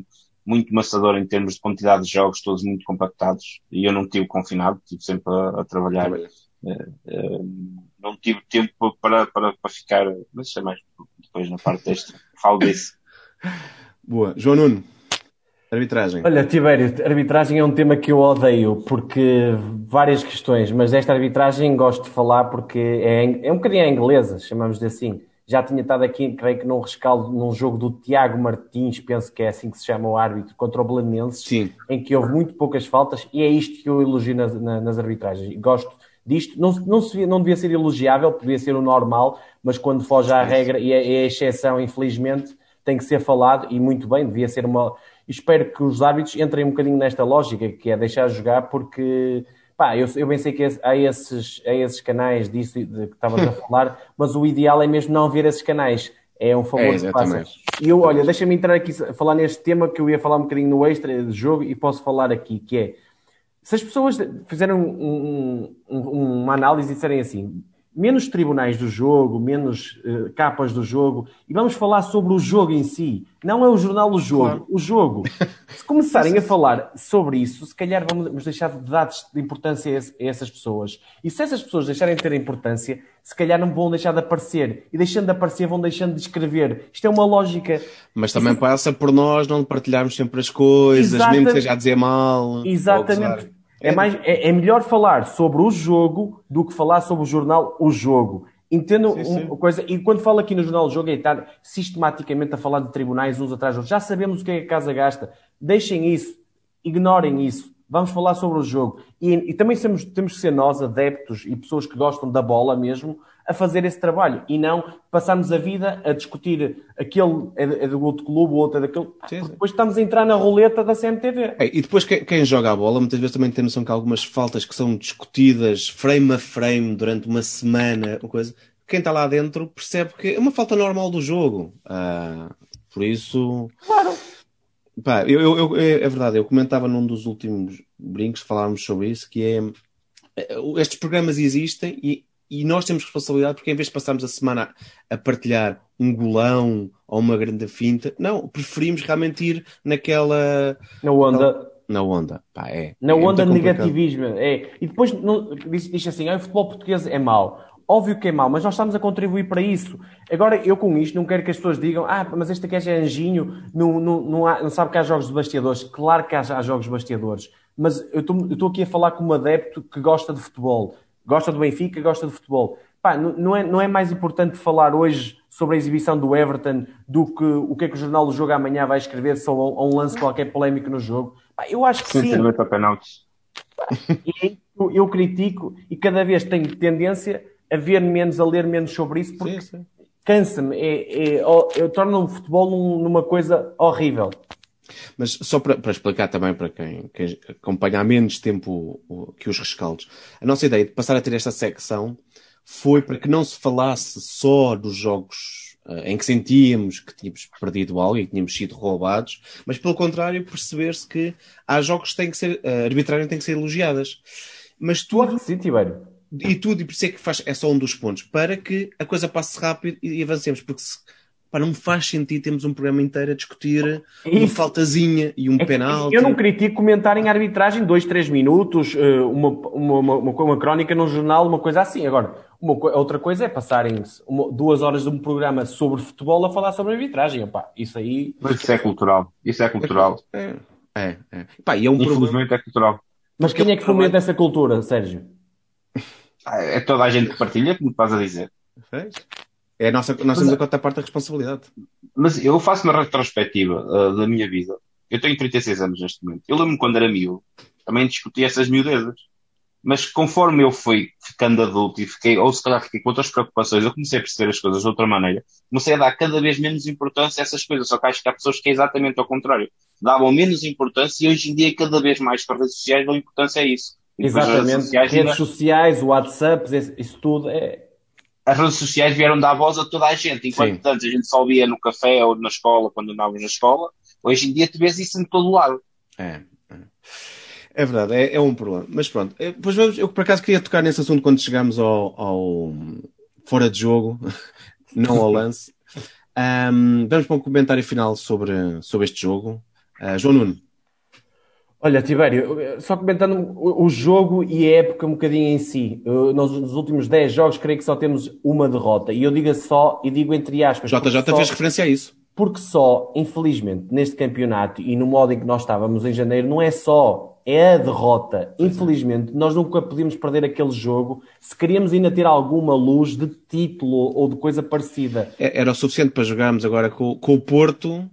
muito maçador em termos de quantidade de jogos, todos muito compactados. E eu não tive confinado, estive sempre a, a trabalhar. Uh, uh, não tive tempo para, para, para ficar, mas isso é mais depois na parte deste, falo disso. [laughs] Boa. João Nuno, arbitragem. Olha, Tibério, arbitragem é um tema que eu odeio, porque várias questões, mas esta arbitragem gosto de falar porque é, é um bocadinho a inglesa, chamamos de assim. Já tinha estado aqui, creio que num rescaldo, num jogo do Tiago Martins, penso que é assim que se chama o árbitro, contra o Belenenses, Sim. em que houve muito poucas faltas, e é isto que eu elogio nas, nas arbitragens. Gosto disto. Não, não, se, não devia ser elogiável, devia ser o normal, mas quando foge à regra e é, é a exceção, infelizmente, tem que ser falado e muito bem, devia ser uma. Espero que os árbitros entrem um bocadinho nesta lógica, que é deixar jogar, porque pá, eu, eu pensei que há esses, há esses canais disso de, que estavas a [laughs] falar, mas o ideal é mesmo não ver esses canais. É um favor é, que passa. E eu, olha, deixa-me entrar aqui, falar neste tema que eu ia falar um bocadinho no extra de jogo e posso falar aqui, que é se as pessoas fizeram um, um, uma análise e disserem assim, menos tribunais do jogo, menos uh, capas do jogo, e vamos falar sobre o jogo em si. Não é o jornal o jogo, claro. o jogo. [laughs] Se começarem a falar sobre isso, se calhar vamos deixar de dar de importância a essas pessoas. E se essas pessoas deixarem de ter importância, se calhar não vão deixar de aparecer. E deixando de aparecer, vão deixando de escrever. Isto é uma lógica. Mas também Isso... passa por nós não partilharmos sempre as coisas, Exatamente. mesmo que seja a dizer mal. Exatamente É, mais, é, é melhor falar sobre o jogo do que falar sobre o jornal O Jogo. Entendo uma coisa, e quando falo aqui no Jornal do Jogo é estar sistematicamente a falar de tribunais uns atrás dos outros. Já sabemos o que é que a casa gasta. Deixem isso, ignorem isso. Vamos falar sobre o jogo. E, e também temos, temos que ser nós, adeptos e pessoas que gostam da bola mesmo, a fazer esse trabalho e não passarmos a vida a discutir aquele é, é do outro clube, o outro é daquele. Sim, sim. Depois estamos a entrar na roleta da CMTV. É, e depois quem, quem, joga a bola muitas vezes também tem noção que há algumas faltas que são discutidas frame a frame durante uma semana, uma coisa. Quem está lá dentro percebe que é uma falta normal do jogo. Ah, por isso. Claro. Pá, eu, eu, eu, é, é verdade, eu comentava num dos últimos brincos, falávamos sobre isso, que é estes programas existem e e nós temos responsabilidade porque em vez de passarmos a semana a partilhar um golão ou uma grande finta, não, preferimos realmente ir naquela... Na onda. Na onda, pá, é. Na é onda de negativismo, é. E depois não, diz, diz assim, ah, o futebol português é mau. Óbvio que é mau, mas nós estamos a contribuir para isso. Agora, eu com isto não quero que as pessoas digam ah, mas este aqui é anjinho, não, não, não, há, não sabe que há jogos de bastiadores. Claro que há, há jogos de bastiadores. Mas eu estou aqui a falar com um adepto que gosta de futebol gosta do Benfica, gosta de futebol. Pá, não, é, não é mais importante falar hoje sobre a exibição do Everton do que o que é que o Jornal do Jogo amanhã vai escrever sobre um lance qualquer polémico no jogo? Pá, eu acho que sim. sim. penaltis. Eu, eu critico e cada vez tenho tendência a ver menos, a ler menos sobre isso porque cansa-me. É, é, eu torno o futebol numa coisa horrível. Mas só para, para, explicar também para quem, quem, acompanha há menos tempo o, o, que os rescaldos, a nossa ideia de passar a ter esta secção foi para que não se falasse só dos jogos uh, em que sentíamos que tínhamos perdido algo e que tínhamos sido roubados, mas pelo contrário, perceber-se que há jogos que têm que ser, uh, arbitrariamente têm que ser elogiadas. Mas tudo. Sim, Tibério. E tudo, e por isso é que faz, é só um dos pontos, para que a coisa passe rápido e avancemos, porque se, Pá, não faz sentido termos um programa inteiro a discutir uma faltazinha e um é penal. Eu não critico comentar em arbitragem dois, três minutos, eh, uma, uma, uma, uma, crónica num jornal, uma coisa assim. Agora, uma, outra coisa é passarem duas horas de um programa sobre futebol a falar sobre arbitragem. Epá, isso aí. Mas isso é cultural. Isso é cultural. É, é. é. Pá, e é um Infelizmente problema... é cultural. Mas quem é que fomenta essa cultura, Sérgio? Ah, é toda a gente que partilha, como estás a dizer. Fez? É a nossa, nós temos a quarta parte da responsabilidade. Mas eu faço uma retrospectiva uh, da minha vida. Eu tenho 36 anos neste momento. Eu lembro-me quando era miúdo, também discuti essas miudezas. Mas conforme eu fui ficando adulto e fiquei, ou se calhar fiquei com outras preocupações, eu comecei a perceber as coisas de outra maneira. Comecei a dar cada vez menos importância a essas coisas. Só que acho que há pessoas que é exatamente ao contrário. Davam menos importância e hoje em dia cada vez mais para redes sociais dão importância a isso. Exatamente. Redes sociais, redes sociais, WhatsApp, isso tudo é, as redes sociais vieram dar voz a toda a gente, enquanto antes a gente só via no café ou na escola, quando andávamos na escola, hoje em dia tu vês isso em todo lado. É, é, é verdade, é, é, um problema. Mas pronto, é, depois vamos, eu por acaso queria tocar nesse assunto quando chegamos ao, ao fora de jogo, [laughs] não ao lance. Um, vamos para um comentário final sobre, sobre este jogo. Uh, João Nuno. Olha, Tibério, só comentando o jogo e a época um bocadinho em si. Nós, nos últimos 10 jogos, creio que só temos uma derrota. E eu digo só, e digo entre aspas. JJ só, fez referência a isso. Porque só, infelizmente, neste campeonato e no modo em que nós estávamos em janeiro, não é só, é a derrota. Infelizmente, nós nunca podíamos perder aquele jogo se queríamos ainda ter alguma luz de título ou de coisa parecida. É, era o suficiente para jogarmos agora com, com o Porto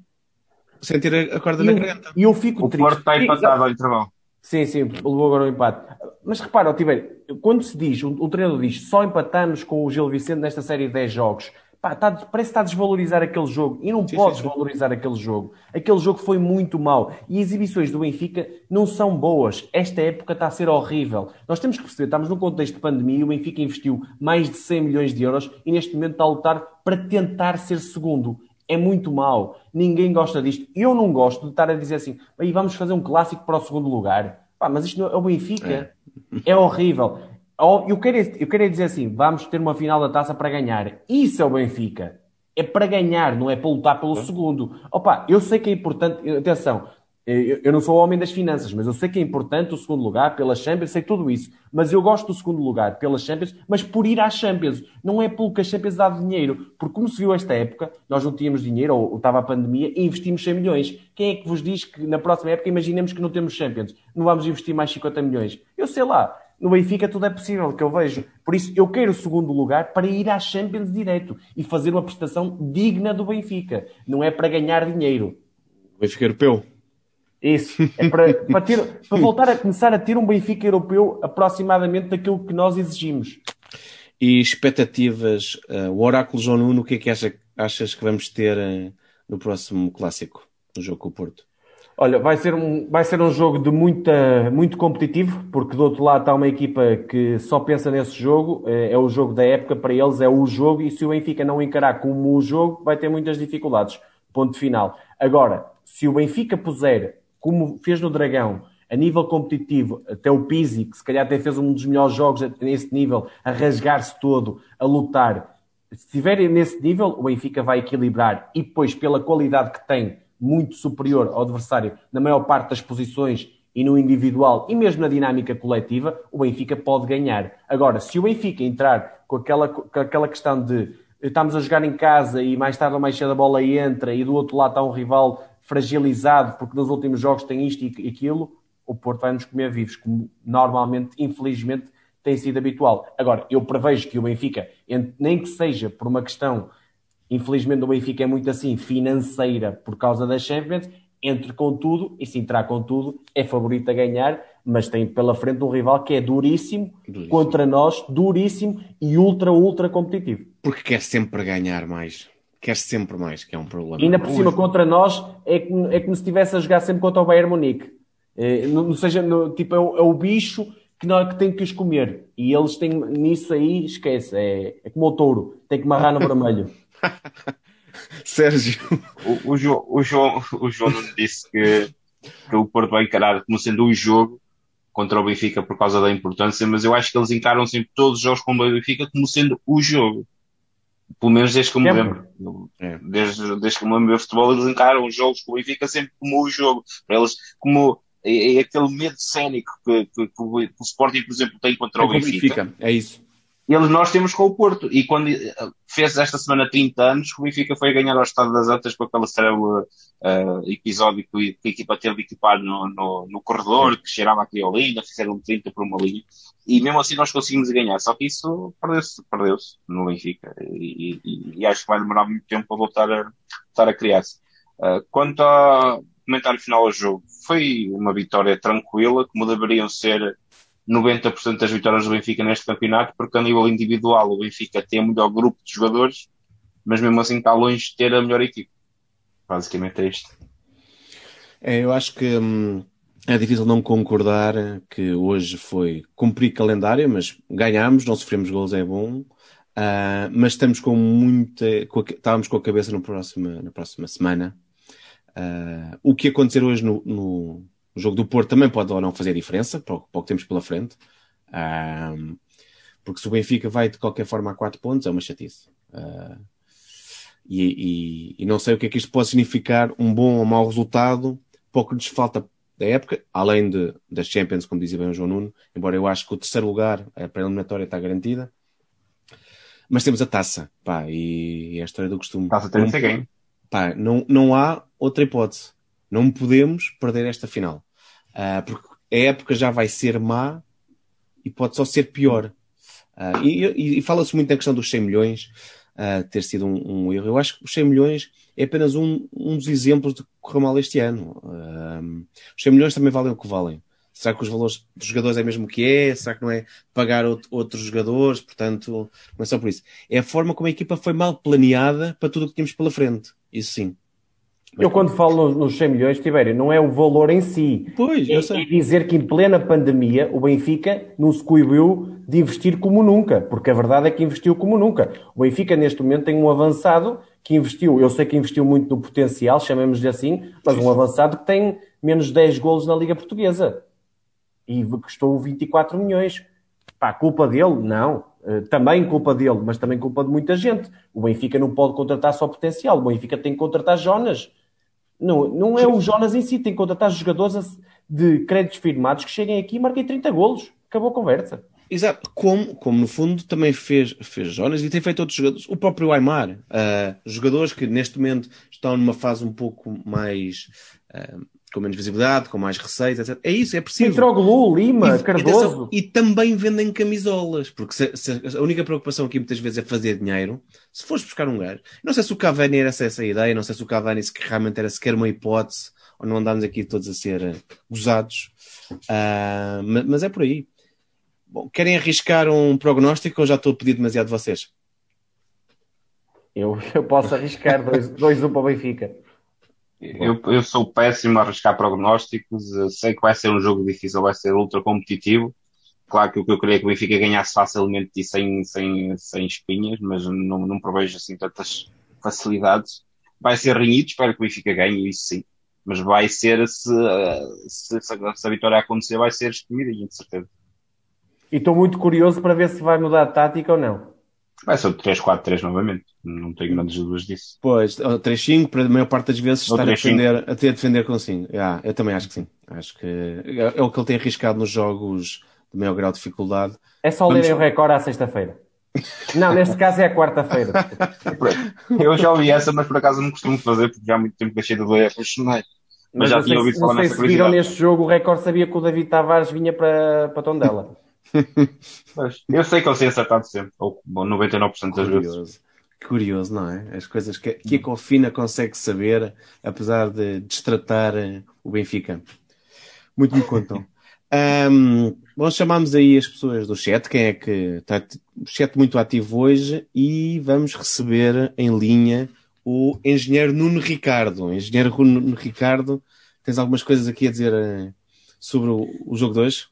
sentir a corda na garganta. E eu fico o triste. O Porto está empatado ao intervalo. Sim, sim, levou agora o empate. Mas repara, Tiberio, quando se diz, o, o treinador diz, só empatamos com o Gil Vicente nesta série de 10 jogos, pá, tá, parece que está a desvalorizar aquele jogo. E não sim, pode sim, desvalorizar aquele jogo. Aquele jogo foi muito mau. E as exibições do Benfica não são boas. Esta época está a ser horrível. Nós temos que perceber, estamos num contexto de pandemia, o Benfica investiu mais de 100 milhões de euros e neste momento está a lutar para tentar ser segundo é muito mau. Ninguém gosta disto. Eu não gosto de estar a dizer assim, aí vamos fazer um clássico para o segundo lugar. Pá, mas isto não é o Benfica. É, é horrível. Eu quero, eu quero dizer assim, vamos ter uma final da taça para ganhar. Isso é o Benfica. É para ganhar, não é para lutar pelo segundo. Opa, eu sei que é importante, atenção, Eu não sou o homem das finanças, mas eu sei que é importante o segundo lugar pela Champions, sei tudo isso. Mas eu gosto do segundo lugar pela Champions, mas por ir à Champions. Não é pelo que a Champions dá dinheiro. Porque como se viu esta época, nós não tínhamos dinheiro, ou, ou estava a pandemia, e investimos 100 milhões. Quem é que vos diz que na próxima época imaginemos que não temos Champions? Não vamos investir mais 50 milhões? Eu sei lá. No Benfica tudo é possível, que eu vejo. Por isso, eu quero o segundo lugar para ir à Champions direto e fazer uma prestação digna do Benfica. Não é para ganhar dinheiro. Benfica europeu. Isso. É para, para, ter, para voltar a começar a ter um Benfica europeu aproximadamente daquilo que nós exigimos. E expectativas, uh, o Oráculo João Nuno, o que é que acha, achas que vamos ter uh, no próximo clássico, no jogo com o Porto? Olha, vai ser um, vai ser um jogo de muita, muito competitivo, porque do outro lado está uma equipa que só pensa nesse jogo, é, é o jogo da época, para eles é o jogo, e se o Benfica não encarar como o jogo, vai ter muitas dificuldades. Ponto final. Agora, se o Benfica puser como fez no Dragão, a nível competitivo, até o Pizzi, que se calhar até fez um dos melhores jogos nesse nível, a rasgar-se todo, a lutar. Se estiver nesse nível, o Benfica vai equilibrar e depois, pela qualidade que tem, muito superior ao adversário na maior parte das posições e no individual e mesmo na dinâmica coletiva, o Benfica pode ganhar. Agora, se o Benfica entrar com aquela, com aquela questão de estamos a jogar em casa e mais tarde ou mais cedo a bola entra e do outro lado está um rival fragilizado porque nos últimos jogos tem isto e aquilo, o Porto vai nos comer vivos, como normalmente, infelizmente, tem sido habitual. Agora, eu prevejo que o Benfica, nem que seja por uma questão, infelizmente o Benfica é muito assim, financeira por causa das Champions, entre com tudo, e se entrar com tudo, é favorito a ganhar, mas tem pela frente um rival que é duríssimo, duríssimo. contra nós, duríssimo e ultra, ultra competitivo. Porque quer sempre ganhar mais quer sempre mais, que é um problema. E ainda por cima, contra nós, é como, é como se estivesse a jogar sempre contra o Bayern Munique. É, não, seja, no, tipo, é o, é o, bicho que, não, que tem que os comer. E eles têm nisso aí, esquece, é, é como o touro, tem que marrar no vermelho. [laughs] Sérgio. O, o, João, o, João, o João disse que, que o Porto vai encarar como sendo um jogo contra o Benfica por causa da importância, mas eu acho que eles encaram sempre todos os jogos com o Benfica como sendo o jogo. Pelo menos desde que eu me lembro. É. Desde, desde que eu me lembro de futebol, eles encaram os jogos com o Benfica sempre como o jogo. Para eles, como é, é aquele medo cénico que, que, que, o, Sporting, por exemplo, tem contra é o Benfica. Benfica. É isso. Eles, nós temos com o Porto. E quando fez esta semana 30 anos, o Benfica foi ganhar ao Estado das Antas com aquele cérebro uh, episódio que, que, a equipa teve de equipar no, no, no corredor, que cheirava a criolina, fizeram 30 por uma linha. E mesmo assim nós conseguimos ganhar. Só que isso perdeu-se perdeu no Benfica. E, e, e, acho que vai demorar muito tempo para voltar a, voltar a criar-se. Uh, quanto ao comentário final ao jogo, foi uma vitória tranquila, como deveriam ser 90% das vitórias do Benfica neste campeonato, porque a nível individual o Benfica tem o melhor grupo de jogadores, mas mesmo assim está longe de ter a melhor equipe. Basicamente é isto. É, eu acho que hum, é difícil não concordar que hoje foi cumprir calendário, mas ganhámos, não sofremos gols, é bom. Uh, mas estamos com muita. Com a, estávamos com a cabeça no próximo, na próxima semana. Uh, o que acontecer hoje no, no jogo do Porto também pode ou não fazer diferença para o, para o que temos pela frente. Um, porque se o Benfica vai de qualquer forma a 4 pontos, é uma chatice. Uh, e, e, e, não sei o que é que isto pode significar, um bom ou mau resultado, pouco lhes falta da época, além de, das Champions, como dizia bem o João Nuno, embora eu acho que o terceiro lugar, a pré-eliminatória está garantida. Mas temos a taça, pá, e, e a história do costume. Taça tem não, pá, não, não há outra hipótese. Não podemos perder esta final. Uh, porque a época já vai ser má e pode só ser pior. Uh, e, e, e fala-se muito na questão dos 100 milhões uh, ter sido um, um, erro. Eu acho que os 100 milhões é apenas um, um dos exemplos de que correu mal este ano. os 100 milhões também valem o que valem. Será que os valores dos jogadores é mesmo o que é? Será que não é pagar outro, outros jogadores? Portanto, não é só por isso. É a forma como a equipa foi mal planeada para tudo o que tínhamos pela frente. Isso sim. Eu quando falo nos 100 milhões, Tibério, não é o valor em si. Pois, é, é dizer que em plena pandemia o Benfica não se coibiu de investir como nunca, porque a verdade é que investiu como nunca. O Benfica neste momento tem um avançado que investiu, eu sei que investiu muito no potencial, chamemos-lhe assim, mas um avançado que tem menos 10 golos na Liga Portuguesa. E custou 24 milhões. Pá, culpa dele? Não. Eh, também culpa dele, mas também culpa de muita gente. O Benfica não pode contratar só potencial, o Benfica tem que contratar Jonas Não, não é o Jonas em si, tem que contratar jogadores de créditos firmados que cheguem aqui e marquem 30 golos. Acabou a conversa. Exato, como, como no fundo também fez, fez Jonas e tem feito outros jogadores, o próprio Aymar, uh, jogadores que neste momento estão numa fase um pouco mais uh, com menos visibilidade, com mais receita, etc. É isso, é preciso. Mitroglou, Lima, e, Cardoso. E, também vendem camisolas, porque se, se, a única preocupação aqui muitas vezes é fazer dinheiro. Se fores buscar um gajo, não sei se o Cavani era essa, essa ideia, não sei se o Cavani se realmente era sequer uma hipótese, ou não andamos aqui todos a ser uh, gozados, uh, mas, mas, é por aí. Bom, querem arriscar um prognóstico ou já estou a pedir demasiado de vocês? Eu, eu posso arriscar 2-1 dois, um para o Benfica. Eu, eu sou péssimo a arriscar prognósticos. Eu sei que vai ser um jogo difícil, vai ser ultra competitivo. Claro que o que eu queria é que o Benfica ganhasse facilmente e sem, sem, sem espinhas, mas não, não prevejo assim tantas facilidades. Vai ser renhido, espero que o Benfica ganhe, isso sim. Mas vai ser, se, se, se a vitória acontecer, vai ser escolhida, de certeza. E estou muito curioso para ver se vai mudar a tática ou não. Vai ser o 3-4-3 novamente. Não tenho grandes dúvidas disso. Pois, 3-5, para a maior parte das vezes, estar a defender, a ter a defender com 5. Yeah, eu também acho que sim. Acho que é, é, o que ele tem arriscado nos jogos de maior grau de dificuldade. É só lerem o recorde à sexta-feira. Não, neste caso é a quarta-feira. [laughs] eu já ouvi essa, mas por acaso não costumo fazer, porque já há muito tempo deixei de ler profissionais. Mas, mas já tinha ouvido falar nessa se viram neste jogo, o recorde sabia que o David Tavares vinha para, para Tondela. Eu sei que ele tem acertado sempre, ou 99% das Curioso. vezes. Curioso, não é? As coisas que, que a Confina consegue saber, apesar de destratar eh, o Benfica. Muito me contam. [laughs] Um, bom, chamamos aí as pessoas do chat, quem é que está o chat muito ativo hoje, e vamos receber em linha o engenheiro Nuno Ricardo. Engenheiro Nuno Ricardo, tens algumas coisas aqui a dizer uh, sobre o, o jogo de hoje?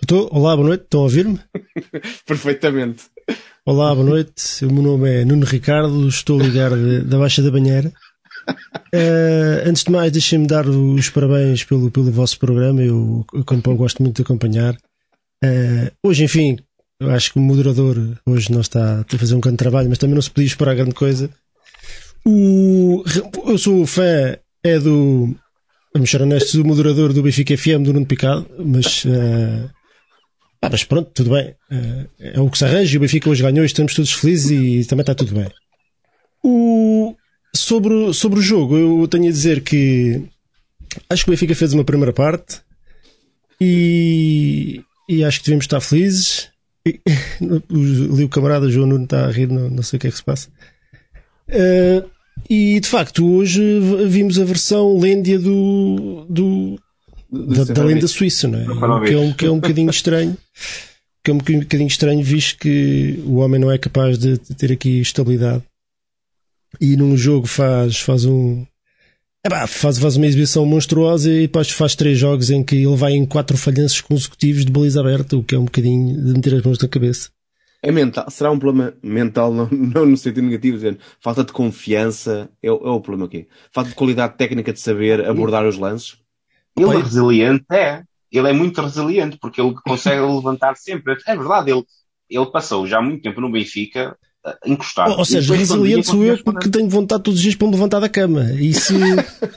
Estou. Olá, boa noite. Estão a ouvir-me? [laughs] Perfeitamente. Olá, boa noite. O meu nome é Nuno Ricardo, estou a ligar da Baixa da Banheira. Uh, antes de mais, deixem-me dar os parabéns pelo, pelo vosso programa. Eu, eu gosto muito de acompanhar. Uh, hoje, enfim, eu acho que o moderador hoje não está a fazer um grande trabalho, mas também não se podia esperar grande coisa. O, eu sou fã é do, vamos ser honestos, do moderador do Benfica FM, do Nuno Picado, mas uh, ah, mas pronto, tudo bem. Eh, é o que se arranja e o Benfica hoje ganhou e estamos todos felizes e também está tudo bem. O... Sobre, sobre o jogo, eu tenho a dizer que acho que o Benfica fez uma primeira parte e, e acho que devemos estar felizes. E, ali [laughs] o camarada João Nuno está a rir, não, não sei o que é que se passa. Uh, e de facto, hoje vimos a versão lêndia do, do, da, da lenda suíça, não é? Que é, um, que é um bocadinho estranho. Que é um bocadinho estranho, visto que o homem não é capaz de ter aqui estabilidade. E num jogo faz, faz um. Faz, faz uma exibição monstruosa e depois faz três jogos em que ele vai em quatro falhanços consecutivos de baliza aberta, o que é um bocadinho de meter as mãos na cabeça. É mental, será um problema mental, não, não no sentido negativo, dizendo falta de confiança, é, é o problema aqui. Falta de qualidade técnica de saber abordar os lances. Ele é resiliente, é. Ele é muito resiliente, porque ele consegue [laughs] levantar sempre. É verdade, ele, ele passou já muito tempo no Benfica eh, encostado. Ou, ou seja, resiliente sou eu porque tenho vontade todos os dias para me levantar da cama. Isso,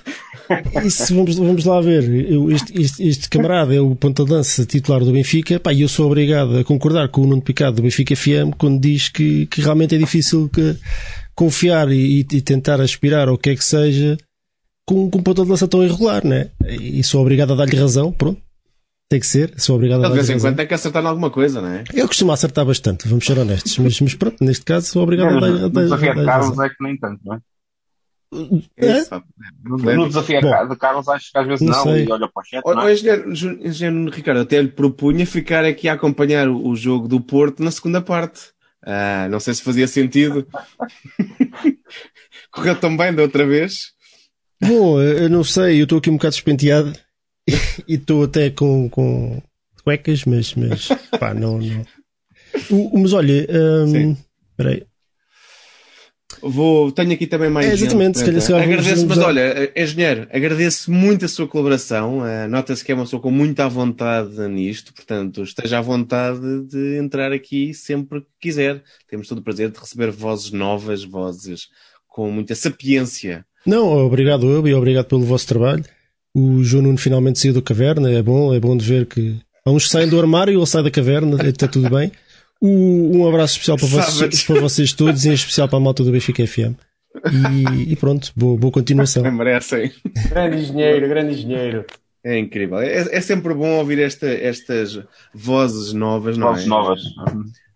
[laughs] isso vamos, vamos lá ver. Eu, este, este, este, camarada é o ponta dança titular do Benfica, pá, e eu sou obrigado a concordar com o Nuno Picado do Benfica FM quando diz que, que realmente é difícil que, confiar e, e tentar aspirar ao que é que seja com, com um ponto de lança tão irregular, né? E sou obrigado a dar-lhe razão, pronto. Tem que ser, sou obrigado a dar-lhe razão. De vez em quando tem que acertar em alguma coisa, não é? Eu costumo acertar bastante, vamos ser honestos, mas, mas pronto, neste caso sou obrigado a dar-lhe razão. O desafio de Carlos é que nem tanto, não é? É? No desafio de Carlos acho que às vezes não, não e olha para o chat. O, é? engenheiro, engenheiro Ricardo até lhe propunha ficar aqui a acompanhar o, o jogo do Porto na segunda parte. Ah, não sei se fazia sentido. [laughs] Correu tão bem da outra vez. Bom, eu não sei, eu estou aqui um bocado despenteado [laughs] e estou até com, com cuecas, mas, mas pá, não. não. O, mas olha, um, peraí. Vou, tenho aqui também mais. É, exatamente, gente, se calhar, agradeço, mas olha, engenheiro, agradeço muito a sua colaboração. Uh, Nota-se que é uma pessoa com muita vontade nisto, portanto, esteja à vontade de entrar aqui sempre que quiser. Temos todo o prazer de receber vozes novas, vozes com muita sapiência Não, obrigado eu e obrigado pelo vosso trabalho. O João Nuno finalmente saiu da caverna, é bom, é bom de ver que uns saem do armário e ele sai da caverna, está tudo bem. um abraço especial para vocês, para vocês todos, em especial para a malta do Benfica FM. E, e pronto, boa, boa continuação. Merecem. Grande engenheiro, grande engenheiro. É incrível. É, é sempre bom ouvir esta, estas vozes novas, não vozes é? novas.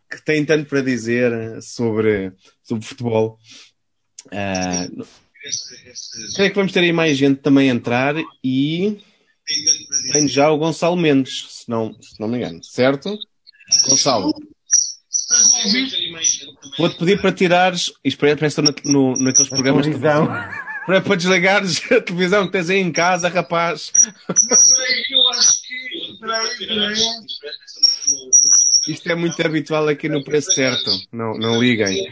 Que têm tanto para dizer sobre, sobre futebol. Uh, creio que vamos ter aí mais gente também a entrar e tenho já o Gonçalo Mendes, se não, se não me engano, certo? Gonçalo. Vou-te pedir para tirares, isto parece no, no, naqueles programas televisão. [laughs] Para, para desligares [laughs] a televisão que tens aí em casa, rapaz. Eu acho que. Isto é muito habitual aqui no preço certo. Não, não liguem.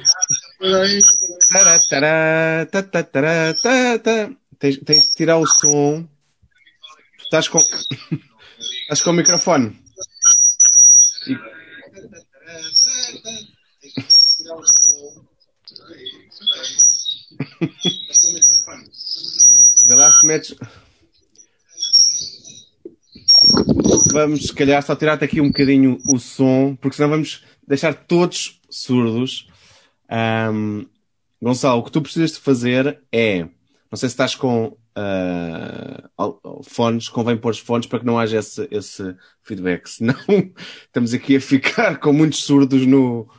Tens, tens de tirar o som. Estás com. Estás com o microfone. Vê lá se metes. Vamos, se calhar, só tirar-te aqui um bocadinho o som, porque senão vamos deixar todos surdos. Um, Gonçalo, o que tu precisas de fazer é. Não sei se estás com uh, fones, convém pôr os fones para que não haja esse, esse feedback. [laughs] Senão estamos aqui a ficar com muitos surdos no,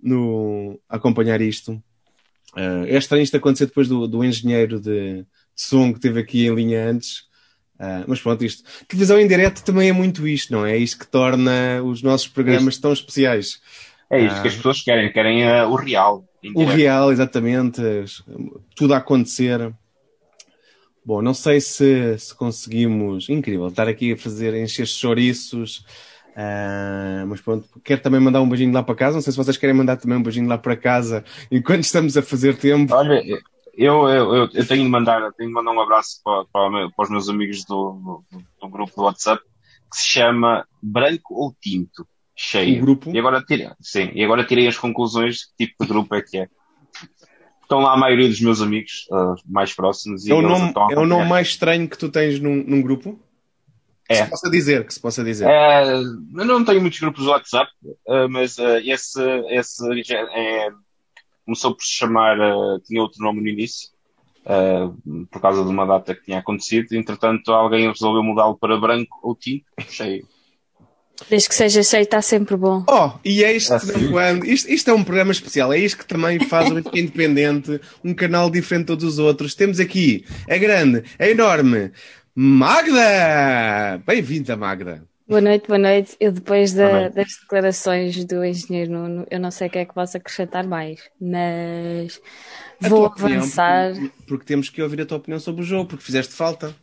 no acompanhar isto. Uh, é estranho isto acontecer depois do, do engenheiro de, de som que teve aqui em linha antes. Uh, mas pronto, isto. Televisão em direto também é muito isto, não é? É isto que torna os nossos programas tão especiais. É isto uh, que as pessoas querem, querem uh, o real. O real, exatamente. Tudo a acontecer. Bom, não sei se, se conseguimos. Incrível, estar aqui a fazer encher chouriços. Uh, mas pronto, quero também mandar um beijinho lá para casa. Não sei se vocês querem mandar também um beijinho lá para casa enquanto estamos a fazer tempo. Olha, eu, eu, eu, eu tenho de mandar, tenho de mandar um abraço para, para, para os meus amigos do, do, do, grupo do WhatsApp que se chama Branco ou Tinto. Cheio. O grupo? E agora tirei, sim, e agora tirei as conclusões de que tipo de grupo é que é. Estão lá a maioria dos meus amigos uh, mais próximos. é o nome, é o nome mais estranho que tu tens num, num grupo? É. Que se possa dizer, que se possa dizer. É, eu não tenho muitos grupos do WhatsApp, uh, mas uh, esse, esse é, começou por se chamar, uh, tinha outro nome no início, por causa de uma data que tinha acontecido. Entretanto, alguém resolveu mudá-lo para branco ou tinto, cheio. Desde que seja cheio, está sempre bom. Oh, e é isto, assim. quando, isto, isto é um programa especial, é isto que também faz [laughs] o Independente um canal diferente de todos os outros. Temos aqui a grande, a enorme Magda! Bem-vinda, Magda! Boa noite, boa noite. Eu depois da, das declarações do engenheiro Nuno, eu não sei o que é que posso acrescentar mais, mas vou avançar. Porque, porque, temos que ouvir a tua opinião sobre o jogo, porque fizeste falta.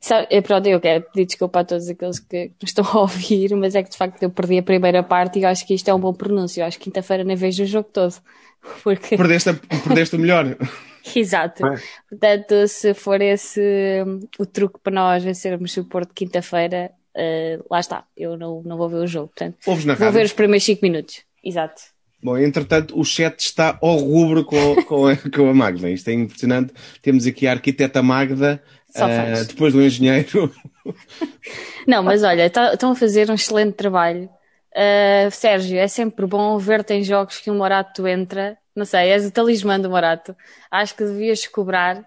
Sabe, eu, pronto, eu quero pedir desculpa a todos aqueles que me estão a ouvir, mas é que de facto eu perdi a primeira parte e acho que isto é um bom pronúncio. Eu acho que quinta-feira nem vejo o jogo todo. [laughs] Porque... Perdeste, a, perdeste o melhor. [laughs] Exato. Portanto, se for esse o truque para nós vencermos o Porto quinta-feira, uh, lá está, eu não, não vou ver o jogo. Portanto, vou ver os primeiros 5 minutos. Exato. Bom, entretanto, o chat está ao rubro com, com, a, [laughs] com a Magda. Isto é impressionante. Temos aqui a arquiteta Magda, uh, depois do engenheiro. [laughs] Não, mas olha, tá, estão a fazer um excelente trabalho. Uh, Sérgio, é sempre bom ver-te em jogos que um Morato entra. Não sei, és o talismã do Morato. Acho que devias cobrar.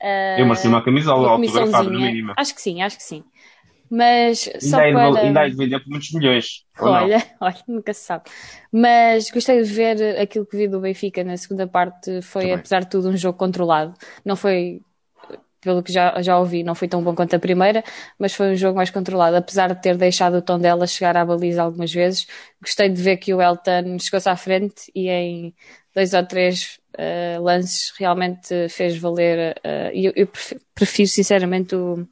Uh, eu mereci uma camisola autografada no mínimo. Acho que sim, acho que sim. Mas só ainda para... ainda há de vender por muitos milhões. Olha, [laughs] olha, nunca se sabe. Mas gostei de ver aquilo que vi do Benfica na segunda parte. Foi, Também. apesar de tudo, um jogo controlado. Não foi, pelo que já, já ouvi, não foi tão bom quanto a primeira, mas foi um jogo mais controlado. Apesar de ter deixado o tom dela chegar à baliza algumas vezes, gostei de ver que o Elton chegou-se à frente e em dois ou três uh, lances realmente fez valer. Uh, eu, eu prefiro, sinceramente, o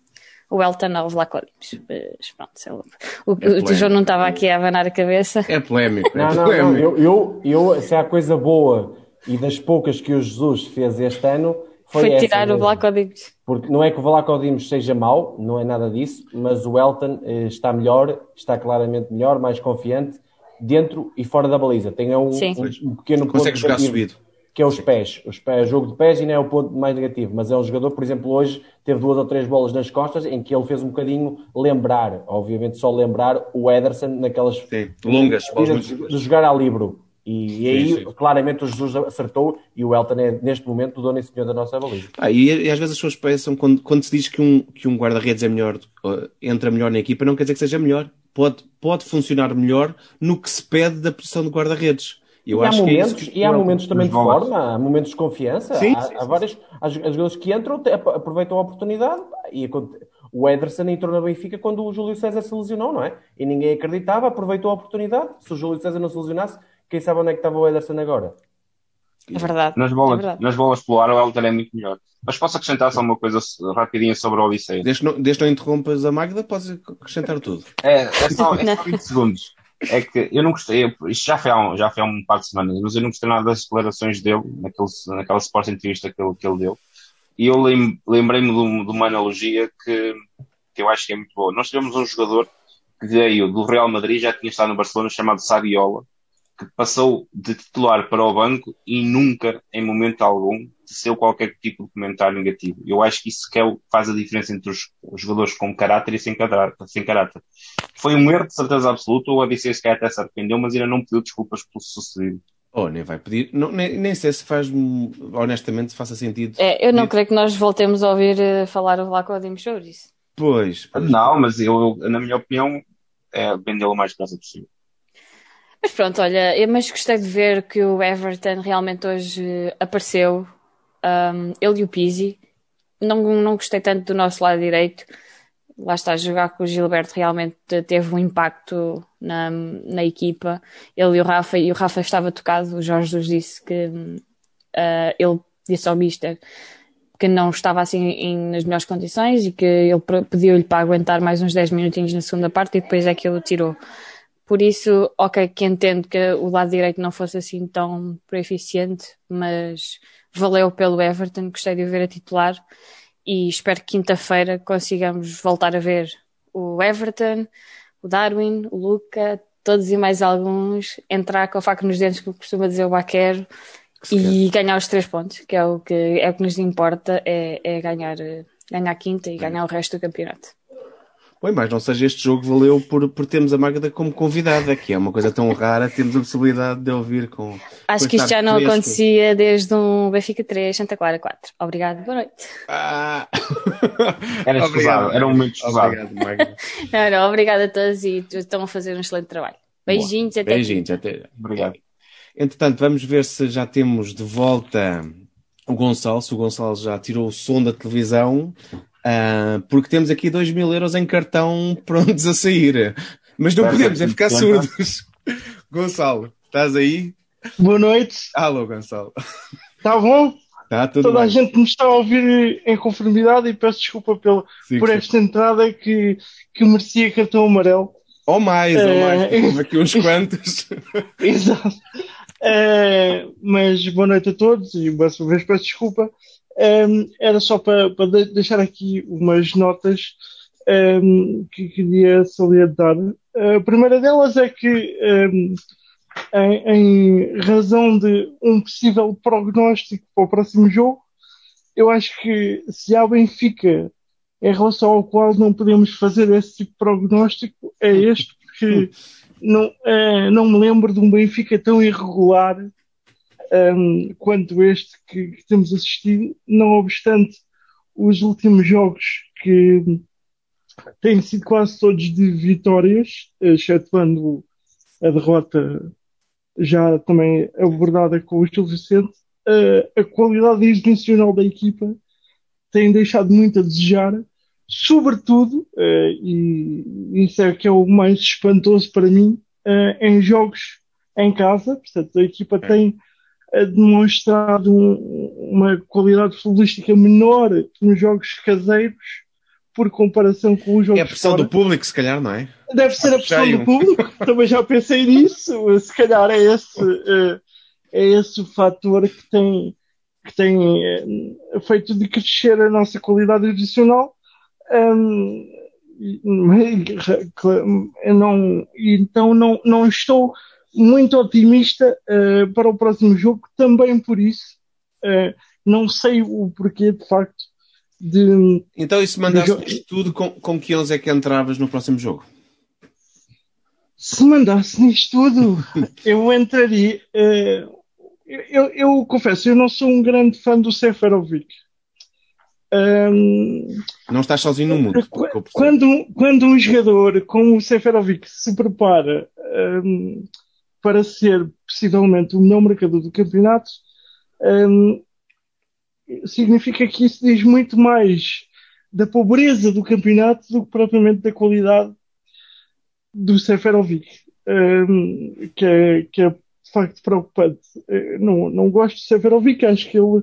o Elton ao Vlaco Dimos. Mas pronto, o, é o, João não estava aqui a abanar a cabeça. É polémico. É não, não, polémico. não. Eu, eu, eu, se há coisa boa e das poucas que o Jesus fez este ano, foi, foi tirar o Vlaco Dimos. Porque não é que o Vlaco Dimos seja mau, não é nada disso, mas o Elton eh, está melhor, está claramente melhor, mais confiante, dentro e fora da baliza. Tem um, um, um pequeno Consegue jogar subido. que é os pés. Os pés, jogo de pés e não é o ponto mais negativo, mas é um jogador, por exemplo, hoje teve duas ou três bolas nas costas em que ele fez um bocadinho lembrar, obviamente só lembrar o Ederson naquelas sim, longas, de, de jogar a livro. E, e aí, sim, sim. claramente, o Jesus acertou e o Elton é, neste momento, o dono e senhor da nossa baliza. Ah, e, e, às vezes as pessoas pensam, quando, quando se diz que um, que um guarda-redes é melhor, entra melhor na equipa, não quer dizer que seja melhor. Pode, pode funcionar melhor no que se pede da posição de guarda-redes. Eu e, há momentos, que é que... e há momentos também de forma, há momentos de confiança. Sim, há, sim, há várias. As jogadores que entram aproveitam a oportunidade e o Ederson entrou na Benfica quando o Júlio César se lesionou, não é? E ninguém acreditava, aproveitou a oportunidade. Se o Júlio César não se lesionasse, quem sabe onde é que estava o Ederson agora? É verdade. Nas bolas, é verdade. Nas bolas pelo ar, o Elton é muito melhor. Mas posso acrescentar só uma coisa rapidinha sobre o Odisseia? Desde não, desde não interrompas a Magda, podes acrescentar tudo. É, é, só, é só 20 [laughs] segundos. É que eu não gostei, isto já foi, há um, já foi há um par de semanas, mas eu não gostei nada das declarações dele, naquele, naquela Sport entrevista que ele, que ele deu. E eu lembrei-me de, de, uma analogia que, que eu acho que é muito boa. Nós tivemos um jogador que veio do Real Madrid, já tinha estado no Barcelona, chamado Sadiola, que passou de titular para o banco e nunca, em momento algum, teceu qualquer tipo de comentário negativo. Eu acho que isso que é o, faz a diferença entre os, os, jogadores com caráter e sem caráter, sem caráter. Foi um erro de certeza absoluta, o ABC se até se arrependeu, mas ainda não pediu desculpas pelo sucedido. Oh, nem vai pedir, não, nem, nem sei se faz, honestamente, se faça sentido. É, eu não creio que nós voltemos a ouvir uh, falar o Vlaco de Chouriço. Pois, pois. Não, mas eu, eu, na minha opinião, é vendê-lo o mais depressa possível. Mas pronto, olha, eu mas gostei de ver que o Everton realmente hoje apareceu, um, ele e o Pizzi. Não, não gostei tanto do nosso lado direito. Lá está jogar com o Gilberto realmente teve um impacto na, na equipa. Ele e o Rafa, e o Rafa estava tocado. O Jorge Jesus disse que uh, ele disse ao Mister que não estava assim em, nas melhores condições e que ele pediu-lhe para aguentar mais uns 10 minutinhos na segunda parte e depois é que ele tirou. Por isso, ok, que entendo que o lado direito não fosse assim tão eficiente, mas valeu pelo Everton, gostei de o ver a titular e espero que quinta-feira consigamos voltar a ver o Everton, o Darwin, o Luca, todos e mais alguns, entrar com a faca nos dentes, como costuma dizer o Baquero, e ganhar os três pontos, que é o que, é o que nos importa, é, é ganhar, ganhar a quinta e ganhar o resto do campeonato. Bem, mas não seja este jogo valeu por, por termos a Magda como convidada, que é uma coisa tão rara, temos a possibilidade de ouvir com. Acho que isto já não fresco. acontecia desde um Benfica 3, Santa Clara 4. Obrigado, boa noite. Ah. [laughs] Era escusado, era um momento escusado. Obrigado, Magda. não, não, obrigado a todos e estão a fazer um excelente trabalho. Beijinhos, Boa. até Beijinhos, até. Obrigado. Entretanto, vamos ver se já temos de volta o Gonçalo, se o Gonçalo já tirou o som da televisão Uh, porque temos aqui 2 mil euros em cartão prontos a sair. Mas não podemos, é ficar surdos. Gonçalo, estás aí? Boa noite. Alô, Gonçalo. Está bom? Tá, tudo Toda bem. a gente me está a ouvir em conformidade e peço desculpa pelo, sim, por esta sim. entrada que, que merecia cartão amarelo. Ou mais, uh, ou mais. Temos aqui uns [laughs] quantos. Exato. Uh, mas boa noite a todos e mais uma vez peço desculpa. Um, era só para, para, deixar aqui umas notas um, que queria salientar. A primeira delas é que, um, em, em, razão de um possível prognóstico para o próximo jogo, eu acho que se há Benfica em relação ao qual não podemos fazer esse tipo de prognóstico, é este, porque [laughs] não, é, não me lembro de um Benfica tão irregular um, quanto este que, que, temos assistido, não obstante os últimos jogos que têm sido quase todos de vitórias, excetuando a derrota já também abordada com o Gil Vicente, a, a qualidade exibicional da equipa tem deixado muito a desejar, sobretudo, uh, e isso é que é o mais espantoso para mim, uh, em jogos em casa, portanto a equipa é. tem demonstrado um, uma qualidade futbolística menor nos jogos caseiros por comparação com os jogos. É a pressão fora. do público, se calhar, não é? Deve ser a pressão Cheio. do público, [laughs] também já pensei nisso. Se calhar é esse, é esse o fator que tem, que tem feito de crescer a nossa qualidade adicional. Um, não, então não, não estou muito otimista uh, para o próximo jogo, também por isso. Uh, não sei o porquê, de facto, de. Então, e se mandasse tudo, com, com que 11 é que entravas no próximo jogo? Se mandasse nisto tudo, [laughs] eu entraria. Uh, eu, eu, confesso, eu não sou um grande fã do Seferovic. Um, não estás sozinho no mundo. Quando, quando um jogador como o Seferovic se prepara um, para ser possivelmente o melhor marcador do campeonato, um, significa que isso diz muito mais da pobreza do campeonato do que propriamente da qualidade do Seferovic, que, é, que é de facto preocupante. Não, não gosto de Seferovic, acho que ele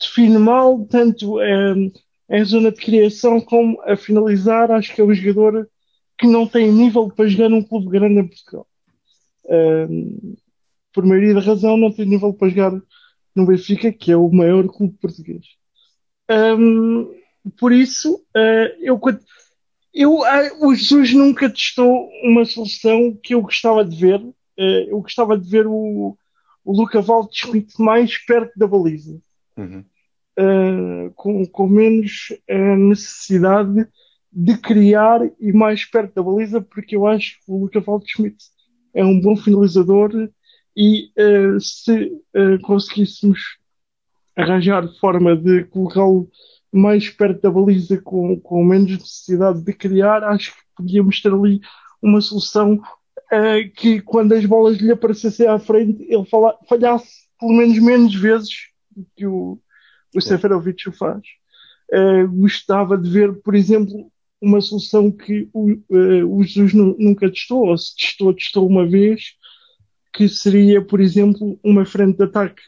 define mal, tanto em, em zona de criação como a finalizar. Acho que é um jogador que não tem nível para jogar num clube grande em Portugal. Um, por maioria da razão, não tem nível para jogar no Benfica, que é o maior clube português. Um, por isso, uh, eu, eu, uh, o Jesus nunca testou uma solução que eu gostava de ver. Uh, eu gostava de ver o, o Luca Waldschmidt mais perto da baliza. Uhum. Uh, com, com, menos uh, necessidade de criar e mais perto da baliza, porque eu acho que o Luca Waldschmidt é um bom finalizador e uh, se conseguíssemos arranjar forma de colocá-lo mais perto da baliza com, com menos necessidade de criar, acho que podíamos ter ali uma solução que quando as bolas lhe aparecessem à frente ele falhasse pelo menos menos vezes do que o, o Seferovic o faz. Uh, gostava de ver, por exemplo, uma solução que o, uh, o Jesus nunca testou, ou se testou, testou uma vez, que seria, por exemplo, uma frente de ataque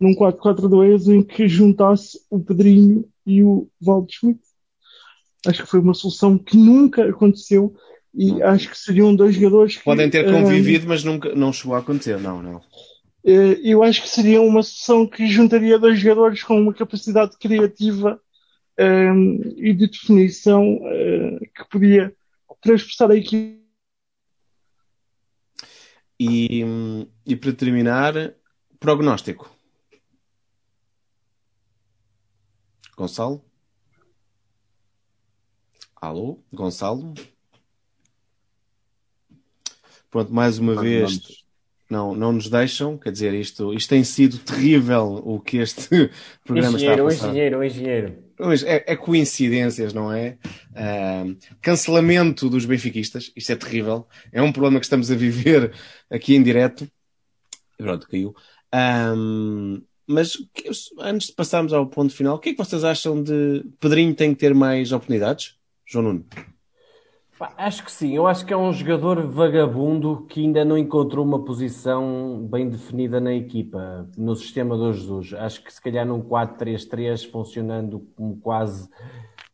num 4-4-2 em que juntasse o Pedrinho e o Waldschmidt. Acho que foi uma solução que nunca aconteceu e acho que seriam dois jogadores que, Podem ter convivido, uh, mas nunca, não chegou a acontecer, não, não. Eh, eu acho que seria uma sessão que juntaria dois jogadores com uma capacidade criativa um, e de definição uh, que podia transversar a equipe. E, e para terminar, prognóstico. Gonçalo? Alô, Gonçalo? Pronto, mais uma vez não, não nos deixam, quer dizer, isto, isto tem sido terrível o que este [laughs] programa engenheiro, está a passar. Um engenheiro, um engenheiro. É, é coincidências, não é? Uh, cancelamento dos benfiquistas, isto é terrível. É um problema que estamos a viver aqui em direto. Pronto, caiu. Um, mas antes de passarmos ao ponto final, o que é que vocês acham de Pedrinho tem que ter mais oportunidades? João Nuno. Acho que sim, eu acho que é um jogador vagabundo que ainda não encontrou uma posição bem definida na equipa, no sistema do Jesus. Acho que se calhar num 4-3-3 funcionando como quase,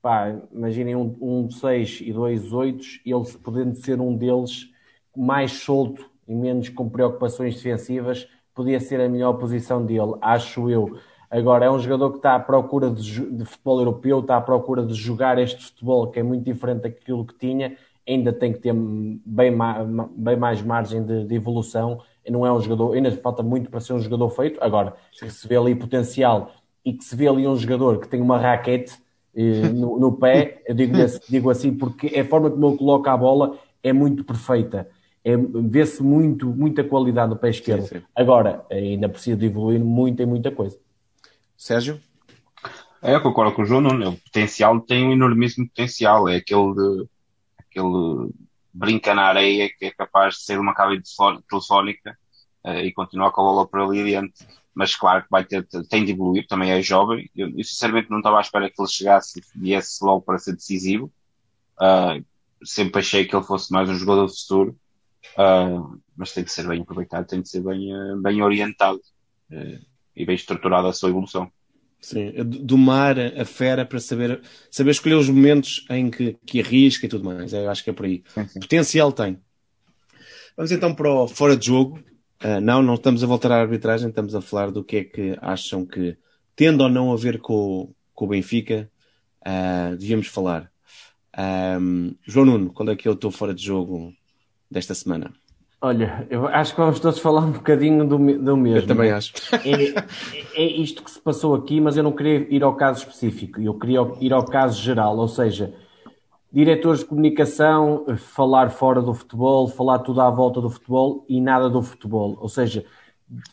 pá, imaginem um, um 6 e dois 8, ele podendo ser um deles mais solto e menos com preocupações defensivas, podia ser a melhor posição dele, acho eu. Agora, é um jogador que está à procura de, de, futebol europeu, está à procura de jogar este futebol que é muito diferente daquilo que tinha, ainda tem que ter bem, bem mais margem de, de evolução. Não é um jogador, ainda falta muito para ser um jogador feito. Agora, que se vê ali potencial e que se vê ali um jogador que tem uma raquete eh, no, no, pé, eu digo, [laughs] digo assim, porque a forma como ele coloca a bola é muito perfeita. É, Vê-se muito, muita qualidade no pé esquerdo. Sim, sim. Agora, ainda precisa de evoluir muito e muita coisa. Sérgio? É, eu concordo com o João Nuno. O potencial tem um enormíssimo potencial. É aquele, de, aquele brinca na areia que é capaz de ser uma cabine telefónica uh, e continuar com a bola por ali adiante. Mas claro que vai ter, tem de evoluir, também é jovem. Eu, eu sinceramente não estava à espera que ele chegasse e viesse logo para ser decisivo. Uh, sempre achei que ele fosse mais um jogador de futuro. Uh, mas tem de ser bem aproveitado, tem de ser bem, bem orientado e bem estruturada a sua evolução. Sim, domar a fera para saber, saber escolher os momentos em que, que arrisca e tudo mais. Eu acho que é por aí. Sim, sim. Potencial tem. Vamos então para o fora de jogo. Uh, não, não estamos a voltar à arbitragem, estamos a falar do que é que acham que, tendo ou não a ver com, com o Benfica, uh, devíamos falar. Um, João Nuno, qual é que é o teu fora de jogo desta semana? Olha, eu acho que vamos todos falar um bocadinho do, do mesmo. Eu também acho. É, é, isto que se passou aqui, mas eu não queria ir ao caso específico, eu queria ir ao caso geral, ou seja, diretores de comunicação, falar fora do futebol, falar tudo à volta do futebol e nada do futebol. Ou seja,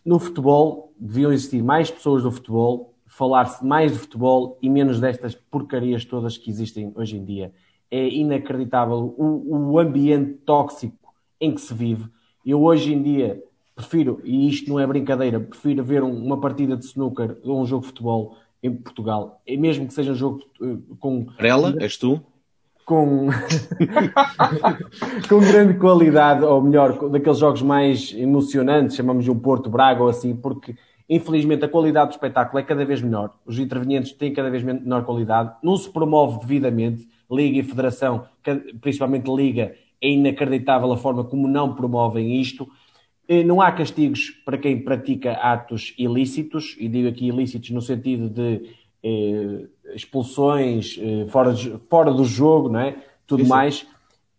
no futebol deviam existir mais pessoas do futebol, falar-se mais de futebol e menos destas porcarias todas que existem hoje em dia. É inacreditável o, o ambiente tóxico em que se vive. Eu hoje em dia prefiro, e isto não é brincadeira, prefiro ver um, uma partida de snooker ou um jogo de futebol em Portugal, e mesmo que seja um jogo uh, com. Varela, és tu? Com, [laughs] com grande qualidade, ou melhor, daqueles jogos mais emocionantes, chamamos de um Porto Braga ou assim, porque infelizmente a qualidade do espetáculo é cada vez menor, os intervenientes têm cada vez menor qualidade, não se promove devidamente, Liga e Federação, principalmente Liga, é inacreditável a forma como não promovem isto. Eh, não há castigos para quem pratica atos ilícitos, e digo aqui ilícitos no sentido de eh, expulsões eh, fora, de, fora do jogo, não é? tudo Isso. mais.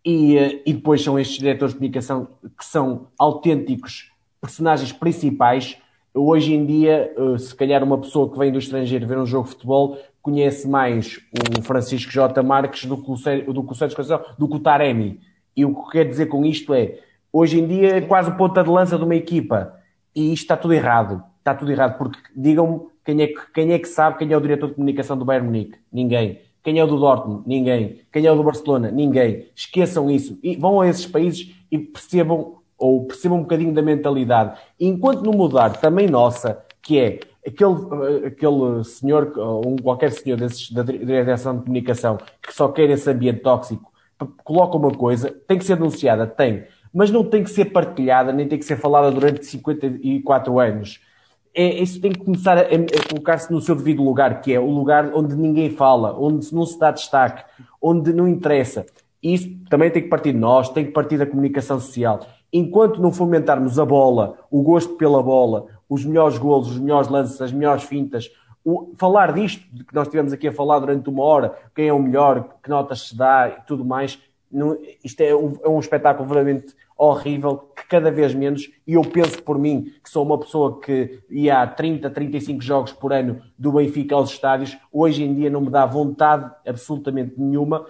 E, eh, e depois são estes diretores de comunicação que são autênticos personagens principais. Hoje em dia, eh, se calhar uma pessoa que vem do estrangeiro ver um jogo de futebol conhece mais o Francisco J. Marques do que o, do que o Santos Conceição, do que o Taremi. E o que quero dizer com isto é, hoje em dia é quase ponta de lança de uma equipa. E isto está tudo errado. Está tudo errado, porque digam-me quem é, que, quem é que sabe quem é o diretor de comunicação do Bayern Munique? Ninguém. Quem é o do Dortmund? Ninguém. Quem é o do Barcelona? Ninguém. Esqueçam isso. E vão a esses países e percebam, ou percebam um bocadinho da mentalidade. E enquanto não mudar, também nossa, que é aquele, aquele senhor, ou qualquer senhor desses, da direção de comunicação, que só quer esse ambiente tóxico, coloca uma coisa, tem que ser denunciada, tem, mas não tem que ser partilhada, nem tem que ser falada durante 54 anos. É, isso tem que começar a, a colocar-se no seu devido lugar, que é o lugar onde ninguém fala, onde não se dá destaque, onde não interessa. Isso também tem que partir de nós, tem que partir da comunicação social. Enquanto não fomentarmos a bola, o gosto pela bola, os melhores golos, os melhores lances, as melhores fintas, o, falar disto, que nós estivemos aqui a falar durante uma hora, quem é o melhor, que notas se dá e tudo mais, não, isto é um, é um espetáculo verdadeiramente horrível, que cada vez menos, e eu penso por mim, que sou uma pessoa que ia a 30, 35 jogos por ano do Benfica aos estádios, hoje em dia não me dá vontade absolutamente nenhuma,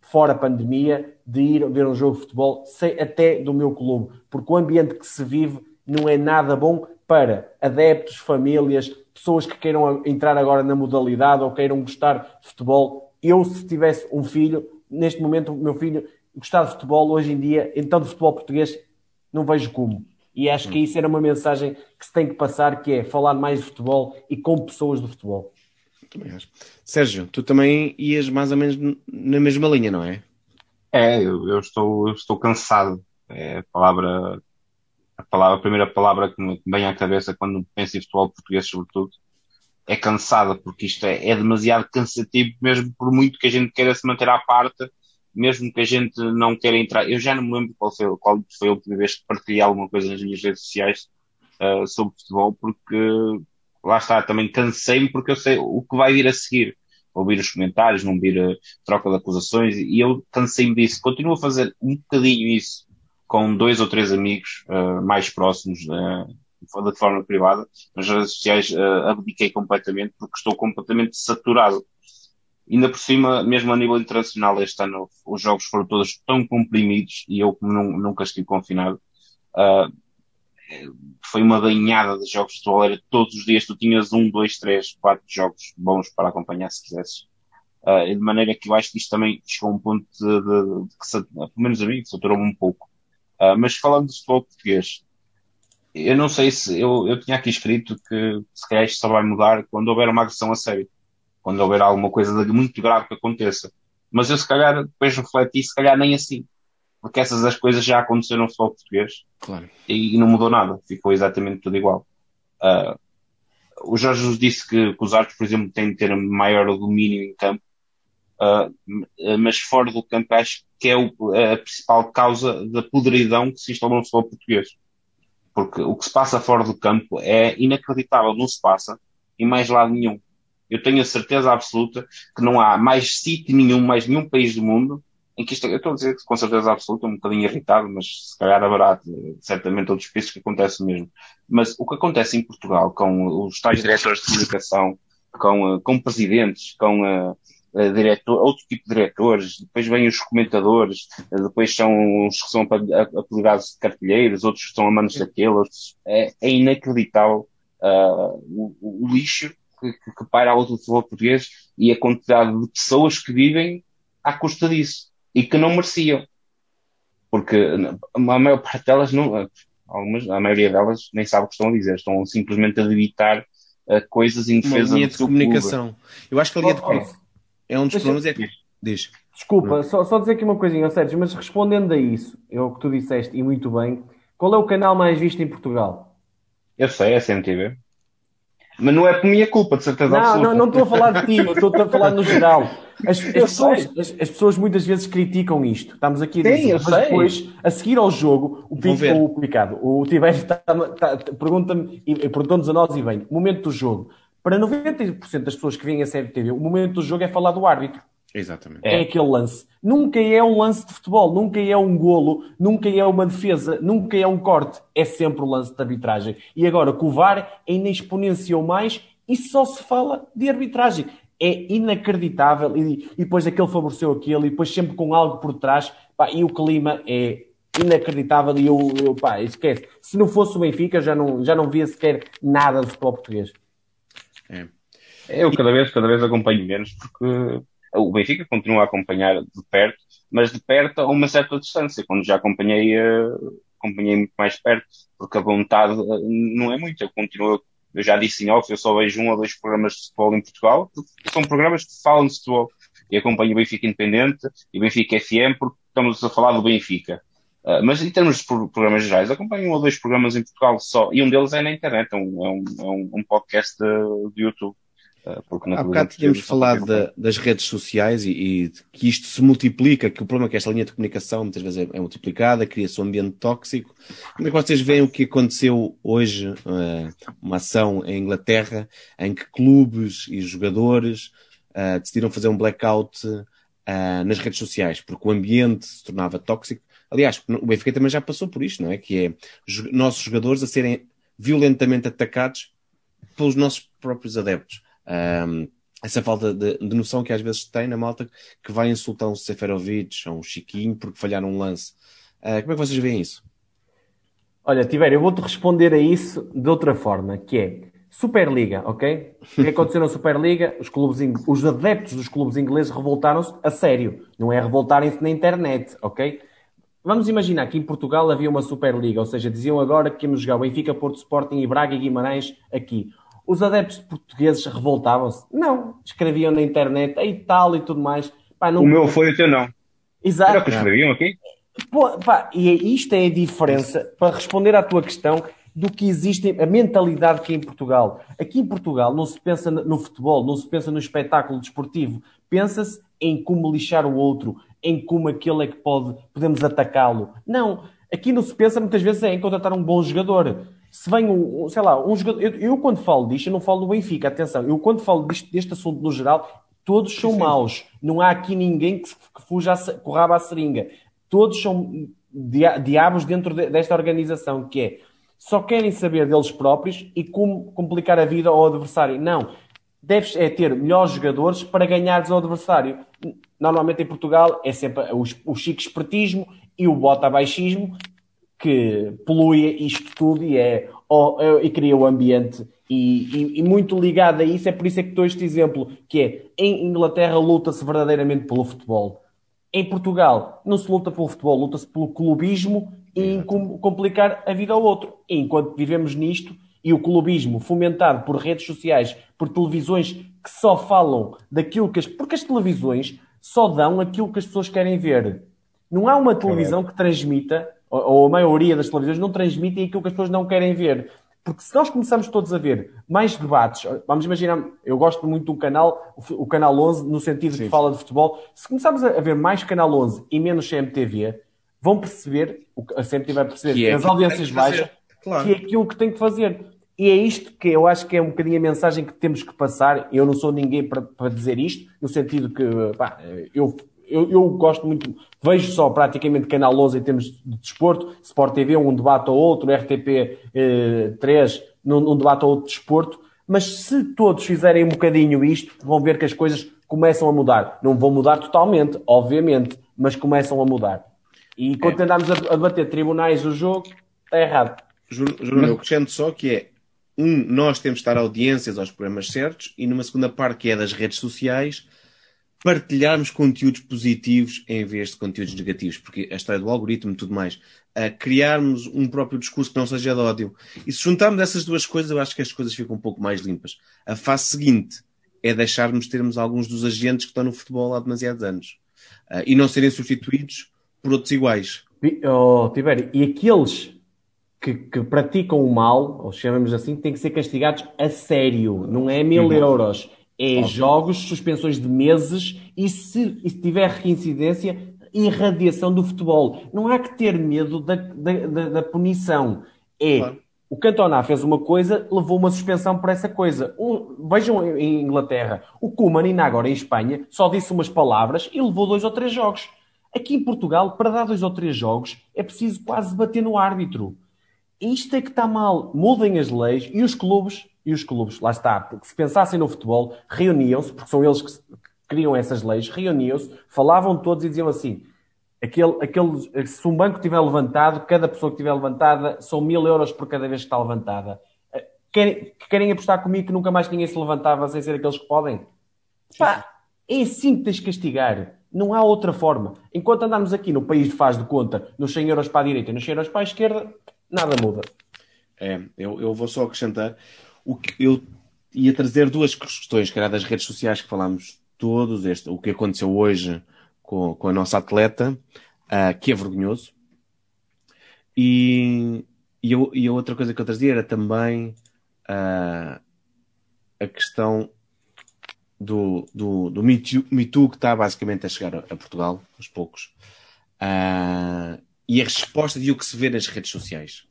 fora a pandemia, de ir ver um jogo de futebol, até do meu clube, porque o ambiente que se vive não é nada bom para adeptos, famílias, pessoas que queiram entrar agora na modalidade ou queiram gostar de futebol. Eu, se tivesse um filho, neste momento, o meu filho gostar de futebol, hoje em dia, então de futebol português, não vejo como. E acho que isso era uma mensagem que se tem que passar, que é falar mais de futebol e com pessoas do futebol. Sérgio, tu também ias mais ou menos na mesma linha, não é? É, eu, eu estou, eu estou cansado. É a palavra a, palavra, a primeira palavra que me vem à cabeça quando penso em futebol português, sobretudo, é cansada, porque isto é, é demasiado cansativo, mesmo por muito que a gente queira se manter à parte, mesmo que a gente não queira entrar. Eu já não me lembro qual foi, qual foi a última vez que partilhei alguma coisa nas minhas redes sociais uh, sobre futebol, porque lá está, também cansei-me porque eu sei o que vai vir a seguir. Ouvir os comentários, não ouvir a troca de acusações, e eu cansei-me disso. Continuo a fazer um bocadinho isso com dois ou três amigos uh, mais próximos de forma privada. Nas redes sociais uh, abdiquei completamente porque estou completamente saturado. Ainda por cima, mesmo a nível internacional, este ano os jogos foram todos tão comprimidos e eu não, nunca estive confinado. Uh, foi uma banhada de jogos de. Era todos os dias tu tinhas um, dois, três, quatro jogos bons para acompanhar se quisesses. Uh, de maneira que eu acho que isto também chegou a um ponto de, de, de que, pelo menos a mim, saturou-me um pouco. Uh, mas falando de futebol português, eu não sei se eu, eu tinha aqui escrito que se calhar isto só vai mudar quando houver uma agressão a sério, quando houver alguma coisa muito grave que aconteça. Mas eu se calhar depois refleti, se calhar nem assim, porque essas as coisas já aconteceram no futebol português claro. e, e, não mudou nada, ficou exatamente tudo igual. Uh, o Jorge nos disse que, que, os árbitros, por exemplo, têm de ter maior domínio em campo, uh, mas fora do campo acho que é o, a principal causa da podridão que se instalou no futebol português. Porque o que se passa fora do campo é inacreditável, não se passa em mais lado nenhum. Eu tenho a certeza absoluta que não há mais sítio nenhum, mais nenhum país do mundo em que isto, eu estou a dizer que com certeza absoluta, um bocadinho irritado, mas se calhar haverá certamente outros países que acontece mesmo. Mas o que acontece em Portugal com os tais diretores de comunicação, com, com presidentes, com uh, uh, diretor, outro tipo de diretores, depois vêm os comentadores, uh, depois são uns que são apelidados de cartilheiros, outros que estão a manos daqueles. É, é inacreditável o, o, lixo que, que paira ao futebol português e a quantidade de pessoas que vivem à custa disso e que não mereciam. Porque a maior parte delas não, algumas, a maioria delas nem sabe o que estão a dizer, estão simplesmente a debitar uh, coisas em defesa Uma linha de comunicação. Clube. Eu acho que a linha de comunicação é um dos problemas. É que... Diz. Desculpa, só, só dizer aqui uma coisinha, Sérgio, mas respondendo a isso, é o que tu disseste e muito bem, qual é o canal mais visto em Portugal? Eu sei, é a CMTV. Mas não é por minha culpa, de certeza não, absoluta. Não, não estou a falar de ti, eu estou a falar no [laughs] geral. As, as, pessoas, as, as, pessoas, muitas vezes criticam isto. Estamos aqui a dizer, Sim, mas depois, a seguir ao jogo, o Pico o publicado. O Tibério tá, tá, pergunta-me e perguntou-nos a nós e bem, momento do jogo. Para 90% das pessoas que vêm a série de TV, o momento do jogo é falar do árbitro. Exatamente. É, é aquele lance. Nunca é um lance de futebol, nunca é um golo, nunca é uma defesa, nunca é um corte. É sempre o lance de arbitragem. E agora, com o VAR ainda exponenciou mais e só se fala de arbitragem. É inacreditável. E, e depois aquele favoreceu aquele, e depois sempre com algo por trás. Pá, e o clima é inacreditável. E eu, eu pá, esquece. Se não fosse o Benfica, já não, já não via sequer nada do futebol português. É. Eu cada vez, cada vez acompanho menos porque o Benfica continua a acompanhar de perto, mas de perto a uma certa distância. Quando já acompanhei, uh, acompanhei muito mais perto, porque a vontade uh, não é muito. Eu continuo, eu já disse em off, eu só vejo um ou dois programas de futebol em Portugal, porque são programas que falam de futebol. E acompanho o Benfica Independente e Benfica FM, porque estamos a falar do Benfica. Uh, mas em termos de programas gerais, acompanho um ou dois programas em Portugal só, e um deles é na internet, é um, é um, é um podcast de, de YouTube. Ah, porque Há bocado tínhamos falado da, das redes sociais e, e, que isto se multiplica, que o problema é que esta linha de comunicação muitas vezes é, é multiplicada, cria-se um ambiente tóxico. Como é que vocês veem o que aconteceu hoje, uh, uma ação em Inglaterra, em que clubes e jogadores decidiram fazer um blackout nas redes sociais, porque o ambiente se tornava tóxico. Aliás, o Benfica também já passou por isto, não é? Que é nossos jogadores a serem violentamente atacados pelos nossos próprios adeptos. Um, essa falta de, de, noção que às vezes tem na malta que vai insultar um Seferovic ou um Chiquinho porque falharam um lance. Uh, como é que vocês veem isso? Olha, Tiver, eu vou-te responder a isso de outra forma, que é Superliga, ok? O que aconteceu na Superliga? Os, clubes, os adeptos dos clubes ingleses revoltaram-se a sério. Não é revoltarem-se na internet, ok? Vamos imaginar que em Portugal havia uma Superliga, ou seja, diziam agora que íamos jogar Benfica, Porto Sporting e Braga e Guimarães aqui. Os adeptos portugueses revoltavam-se? Não. Escreviam na internet e tal e tudo mais. Pá, não... O meu foi, o teu não. Exato. Era o que escreviam aqui? Pô, pá, e é, isto é a diferença, para responder à tua questão, do que existe, a mentalidade que é em Portugal. Aqui em Portugal não se pensa no futebol, não se pensa no espetáculo desportivo. Pensa-se em como lixar o outro, em como aquele é que pode, podemos atacá-lo. Não. Aqui não se pensa muitas vezes é em contratar um bom jogador se vem um, sei lá, um jogador. Eu, eu, quando falo disto, eu não falo do Benfica, atenção, eu quando falo disto, deste assunto no geral, todos são Sim. maus. Não há aqui ninguém que, que fuja a, que raba a seringa. Todos são diabos dentro de, desta organização, que é só querem saber deles próprios e como complicar a vida ao adversário. Não. Deves é ter melhores jogadores para ganhares ao adversário. Normalmente em Portugal é sempre o, o chique espertismo e o bota baixismo que polui isto tudo e, é, e cria o ambiente. E, e, e, muito ligado a isso, é por isso é que dou este exemplo, que é, em Inglaterra luta-se verdadeiramente pelo futebol. Em Portugal não se luta pelo futebol, luta-se pelo clubismo e em complicar a vida ao outro. E enquanto vivemos nisto, e o clubismo fomentado por redes sociais, por televisões que só falam daquilo que as... Porque as televisões só dão aquilo que as pessoas querem ver. Não há uma televisão que transmita ou a maioria das televisões, não transmitem aquilo que as pessoas não querem ver. Porque se nós começamos todos a ver mais debates, vamos imaginar, eu gosto muito do canal, o canal 11, no sentido sim, que fala de futebol, se começarmos a ver mais canal 11 e menos CMTV, vão perceber, a CMTV vai perceber, que é as audiências baixas, claro. que é aquilo que tem que fazer. E é isto que eu acho que é um bocadinho a mensagem que temos que passar. Eu não sou ninguém para, para dizer isto, no sentido que pá, eu eu, eu, gosto muito, vejo só praticamente Canal 11 em termos de desporto, Sport TV, um debate ou outro, RTP eh, 3, num, um debate ou outro de desporto, mas se todos fizerem um bocadinho isto, vão ver que as coisas começam a mudar. Não vão mudar totalmente, obviamente, mas começam a mudar. E quando é. andarmos a, a debater tribunais do jogo, está errado. Juro, juro eu acrescento só que é um, nós temos de estar audiências aos programas certos e numa segunda parte que é das redes sociais, partilharmos conteúdos positivos em vez de conteúdos negativos, porque a história do algoritmo e tudo mais, a criarmos um próprio discurso que não seja de ódio. E se juntarmos essas duas coisas, eu acho que as coisas ficam um pouco mais limpas. A fase seguinte é deixarmos termos alguns dos agentes que estão no futebol há demasiados anos uh, e não serem substituídos por outros iguais. Oh, Tibério, e aqueles que, que, praticam o mal, ou chamamos assim, têm que ser castigados a sério. Não é mil uhum. euros. É jogos, suspensões de meses e se, e se tiver reincidência, irradiação do futebol. Não há que ter medo da, da, da, da punição. É. Claro. O Cantona fez uma coisa, levou uma suspensão por essa coisa. Um, vejam em Inglaterra, o Kuman, ainda agora em Espanha, só disse umas palavras e levou dois ou três jogos. Aqui em Portugal, para dar dois ou três jogos, é preciso quase bater no árbitro. Isto é que está mal. Mudem as leis e os clubes, e os clubes, lá está, porque se pensassem no futebol, reuniam-se, porque são eles que criam essas leis, reuniam-se, falavam todos e diziam assim: aquele, aquele, se um banco tiver levantado, cada pessoa que tiver levantada são mil euros por cada vez que está levantada. Eh, querem, querem apostar comigo que nunca mais ninguém se levantava sem ser aqueles que podem? Pá, é assim que tens de castigar. Não há outra forma. Enquanto andarmos aqui no país de faz de conta, nos 100 euros para a direita e nos 100 euros para a esquerda, nada muda. É, eu, eu vou só acrescentar o que eu ia trazer duas questões, que era das redes sociais que falámos todos, este, o que aconteceu hoje com, com a nossa atleta, uh, que é vergonhoso. E, e, eu, e, a outra coisa que eu trazia era também uh, a questão do, do, do Me, Too, Me Too que está basicamente a chegar a, a Portugal, aos poucos. Uh, e a resposta de o que se vê nas redes sociais.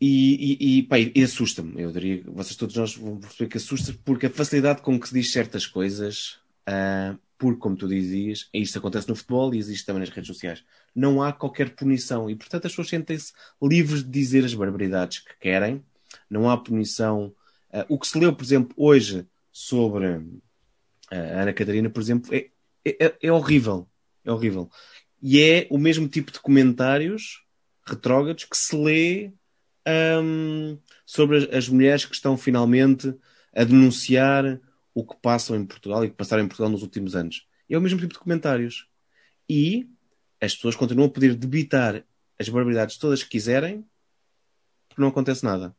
E, e, e, pá, e assusta-me, eu diria, vocês todos nós vão perceber que assusta porque a facilidade com que se diz certas coisas, uh, como tu dizias, isto acontece no futebol e existe também nas redes sociais. Não há qualquer punição e, portanto, as pessoas sentem-se livres de dizer as barbaridades que querem. Não há punição. Uh, o que se leu, por exemplo, hoje sobre a Ana Catarina, por exemplo, é, é, é horrível. É horrível. E é o mesmo tipo de comentários retrógrados que se lê um, sobre as mulheres que estão finalmente a denunciar o que passam em Portugal e que passaram em Portugal nos últimos anos. É o mesmo tipo de comentários. E as pessoas continuam a poder debitar as barbaridades todas que quiserem porque não acontece nada.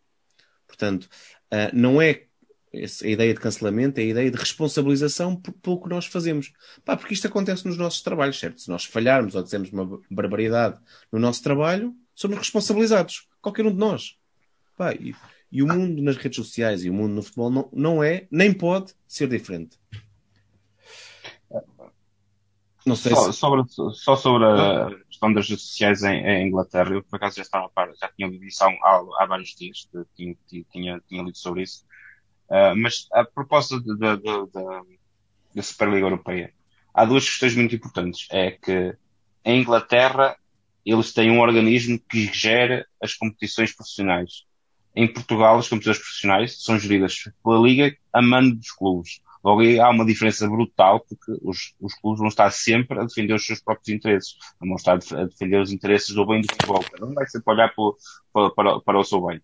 Portanto, uh, não é a ideia de cancelamento é a ideia de responsabilização pelo que nós fazemos. Pá, porque isto acontece nos nossos trabalhos, certo? Se nós falharmos ou dizemos uma barbaridade no nosso trabalho, somos responsabilizados. Qualquer um de nós. Pá, e, e, o mundo nas redes sociais e o mundo no futebol não, não é, nem pode ser diferente. Não sei só, se... sobre, só sobre a questão das redes sociais em, em, Inglaterra, eu por acaso já estava já tinha lido isso há, há, há vários dias, tinha, tinha, tinha lido sobre isso. Uh, mas a propósito da, Superliga Europeia, há duas questões muito importantes. É que em Inglaterra eles têm um organismo que gera as competições profissionais. Em Portugal, as competições profissionais são geridas pela Liga a mando dos clubes. Logo aí há uma diferença brutal, porque os, os clubes vão estar sempre a defender os seus próprios interesses, não vão estar a defender os interesses do bem do futebol. Não vai sempre olhar para, para, para o seu bem.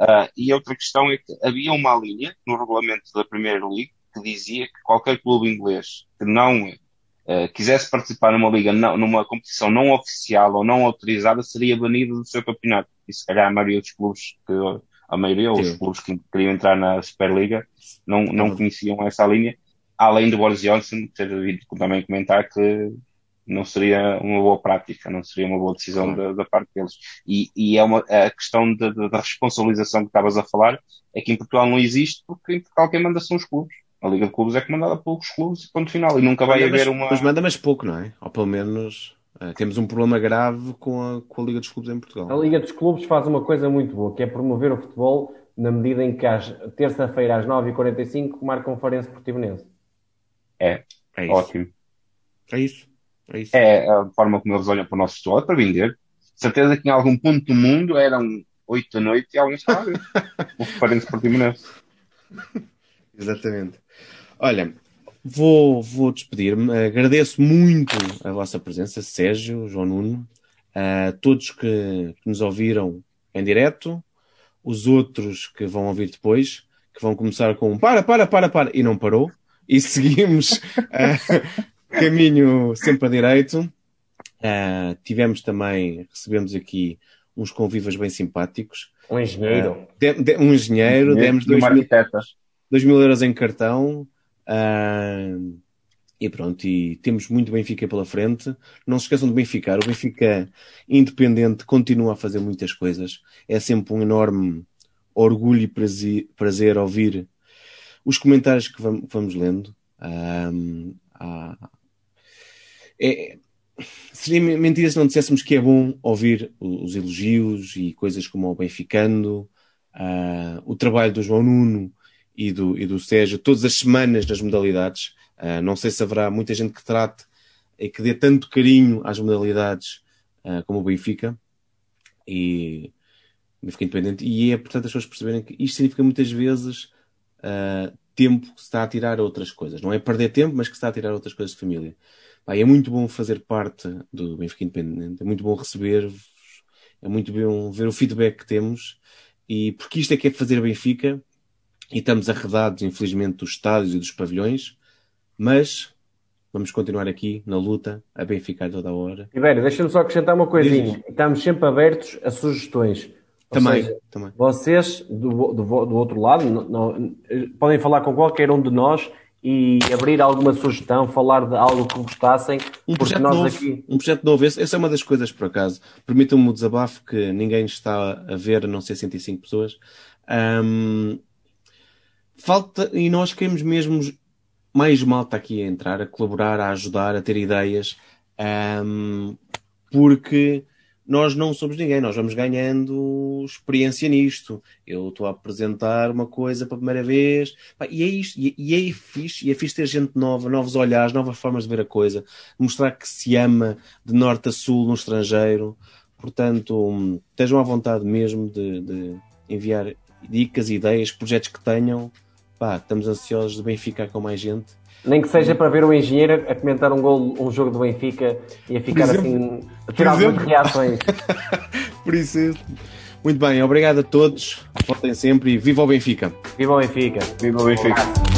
Uh, e outra questão é que havia uma linha no regulamento da Primeira League que dizia que qualquer clube inglês que não uh, quisesse participar numa liga, não, numa competição não oficial ou não autorizada, seria banido do seu campeonato. E se calhar a maioria dos clubes, que, a maioria, ou os clubes que queriam entrar na Superliga, não, não conheciam essa linha. Além do Boris Johnson ter vindo também comentar que não seria uma boa prática, não seria uma boa decisão da, da, parte deles. E, e é uma, a questão da, da, responsabilização que estavas a falar é que em Portugal não existe porque em Portugal quem manda são os clubes. A Liga de Clubes é comandada pelos clubes, ponto final. E nunca vai manda, haver mas, uma. Mas manda mais pouco, não é? Ou pelo menos uh, temos um problema grave com a, com a Liga dos Clubes em Portugal. A Liga dos Clubes faz uma coisa muito boa, que é promover o futebol na medida em que às terça-feira às 9h45 marcam um Farense Portimonense. É, É isso. Ótimo. É isso. É, isso. é a forma como eles olham para o nosso futebol, é para vender. Certeza que em algum ponto do mundo eram 8 da noite e alguém estava a ver. [laughs] o Portimonense. Exatamente. Olha, vou, vou despedir-me. Agradeço muito a vossa presença, Sérgio, João Nuno, a todos que, que nos ouviram em direto, os outros que vão ouvir depois, que vão começar com um para, para, para, para, e não parou, e [laughs] seguimos uh, caminho sempre a direito. Uh, tivemos também, recebemos aqui uns convivas bem simpáticos. Um engenheiro. Uh, de, de, um engenheiro, um demos dois mil, dois mil euros em cartão. Uh, e pronto, e temos muito Benfica pela frente. Não se esqueçam de Benfica. O Benfica independente continua a fazer muitas coisas. É sempre um enorme orgulho e prazer, prazer ouvir os comentários que vamos, vamos lendo. Um, ah, é, seria mentira se não disséssemos que é bom ouvir os elogios e coisas como o Benficando, uh, o trabalho do João Nuno e do, e do Sérgio, todas as semanas nas modalidades. Uh, não sei se haverá muita gente que trate e que dê tanto carinho às modalidades uh, como o Benfica e Benfica Independente. E é importante as pessoas perceberem que isto significa muitas vezes tempo que se está a tirar a outras coisas. Não é perder tempo, mas que se está a tirar outras coisas de família. Pá, é muito bom fazer parte do Benfica Independente, é muito bom receber, é muito bom ver o feedback que temos e porque isto é que é fazer Benfica e estamos arredados, infelizmente, dos estádios e dos pavilhões mas vamos continuar aqui na luta a bem ficar toda a hora. Tibério, deixa-me só acrescentar uma coisinha. Estamos sempre abertos a sugestões. também, seja, também. Vocês, do, do, do outro lado, não, não, podem falar com qualquer um de nós e abrir alguma sugestão, falar de algo que gostassem. Um projeto novo, aqui... um projeto novo. Essa é uma das coisas, por acaso. Permitam-me o desabafo que ninguém está a ver, a não ser 105 pessoas. Um, falta, e nós queremos mesmo mais malta aqui a entrar, a colaborar, a ajudar, a ter ideias, um, porque nós não somos ninguém, nós vamos ganhando experiência nisto. Eu estou a apresentar uma coisa pela primeira vez, e é isto, e, e é fixe, e é fixe ter gente nova, novos olhares, novas formas de ver a coisa, mostrar que se ama de norte a sul no estrangeiro. Portanto, estejam à vontade mesmo de, de enviar dicas, ideias, projetos que tenham pá, estamos ansiosos de Benfica com mais gente. Nem que seja para ver o engenheiro a comentar um, gol, um jogo do Benfica e a ficar assim, a tirar algumas reações. [laughs] Por isso, muito bem, obrigado a todos, voltem sempre e viva o Benfica! Viva o Benfica! Viva o Benfica!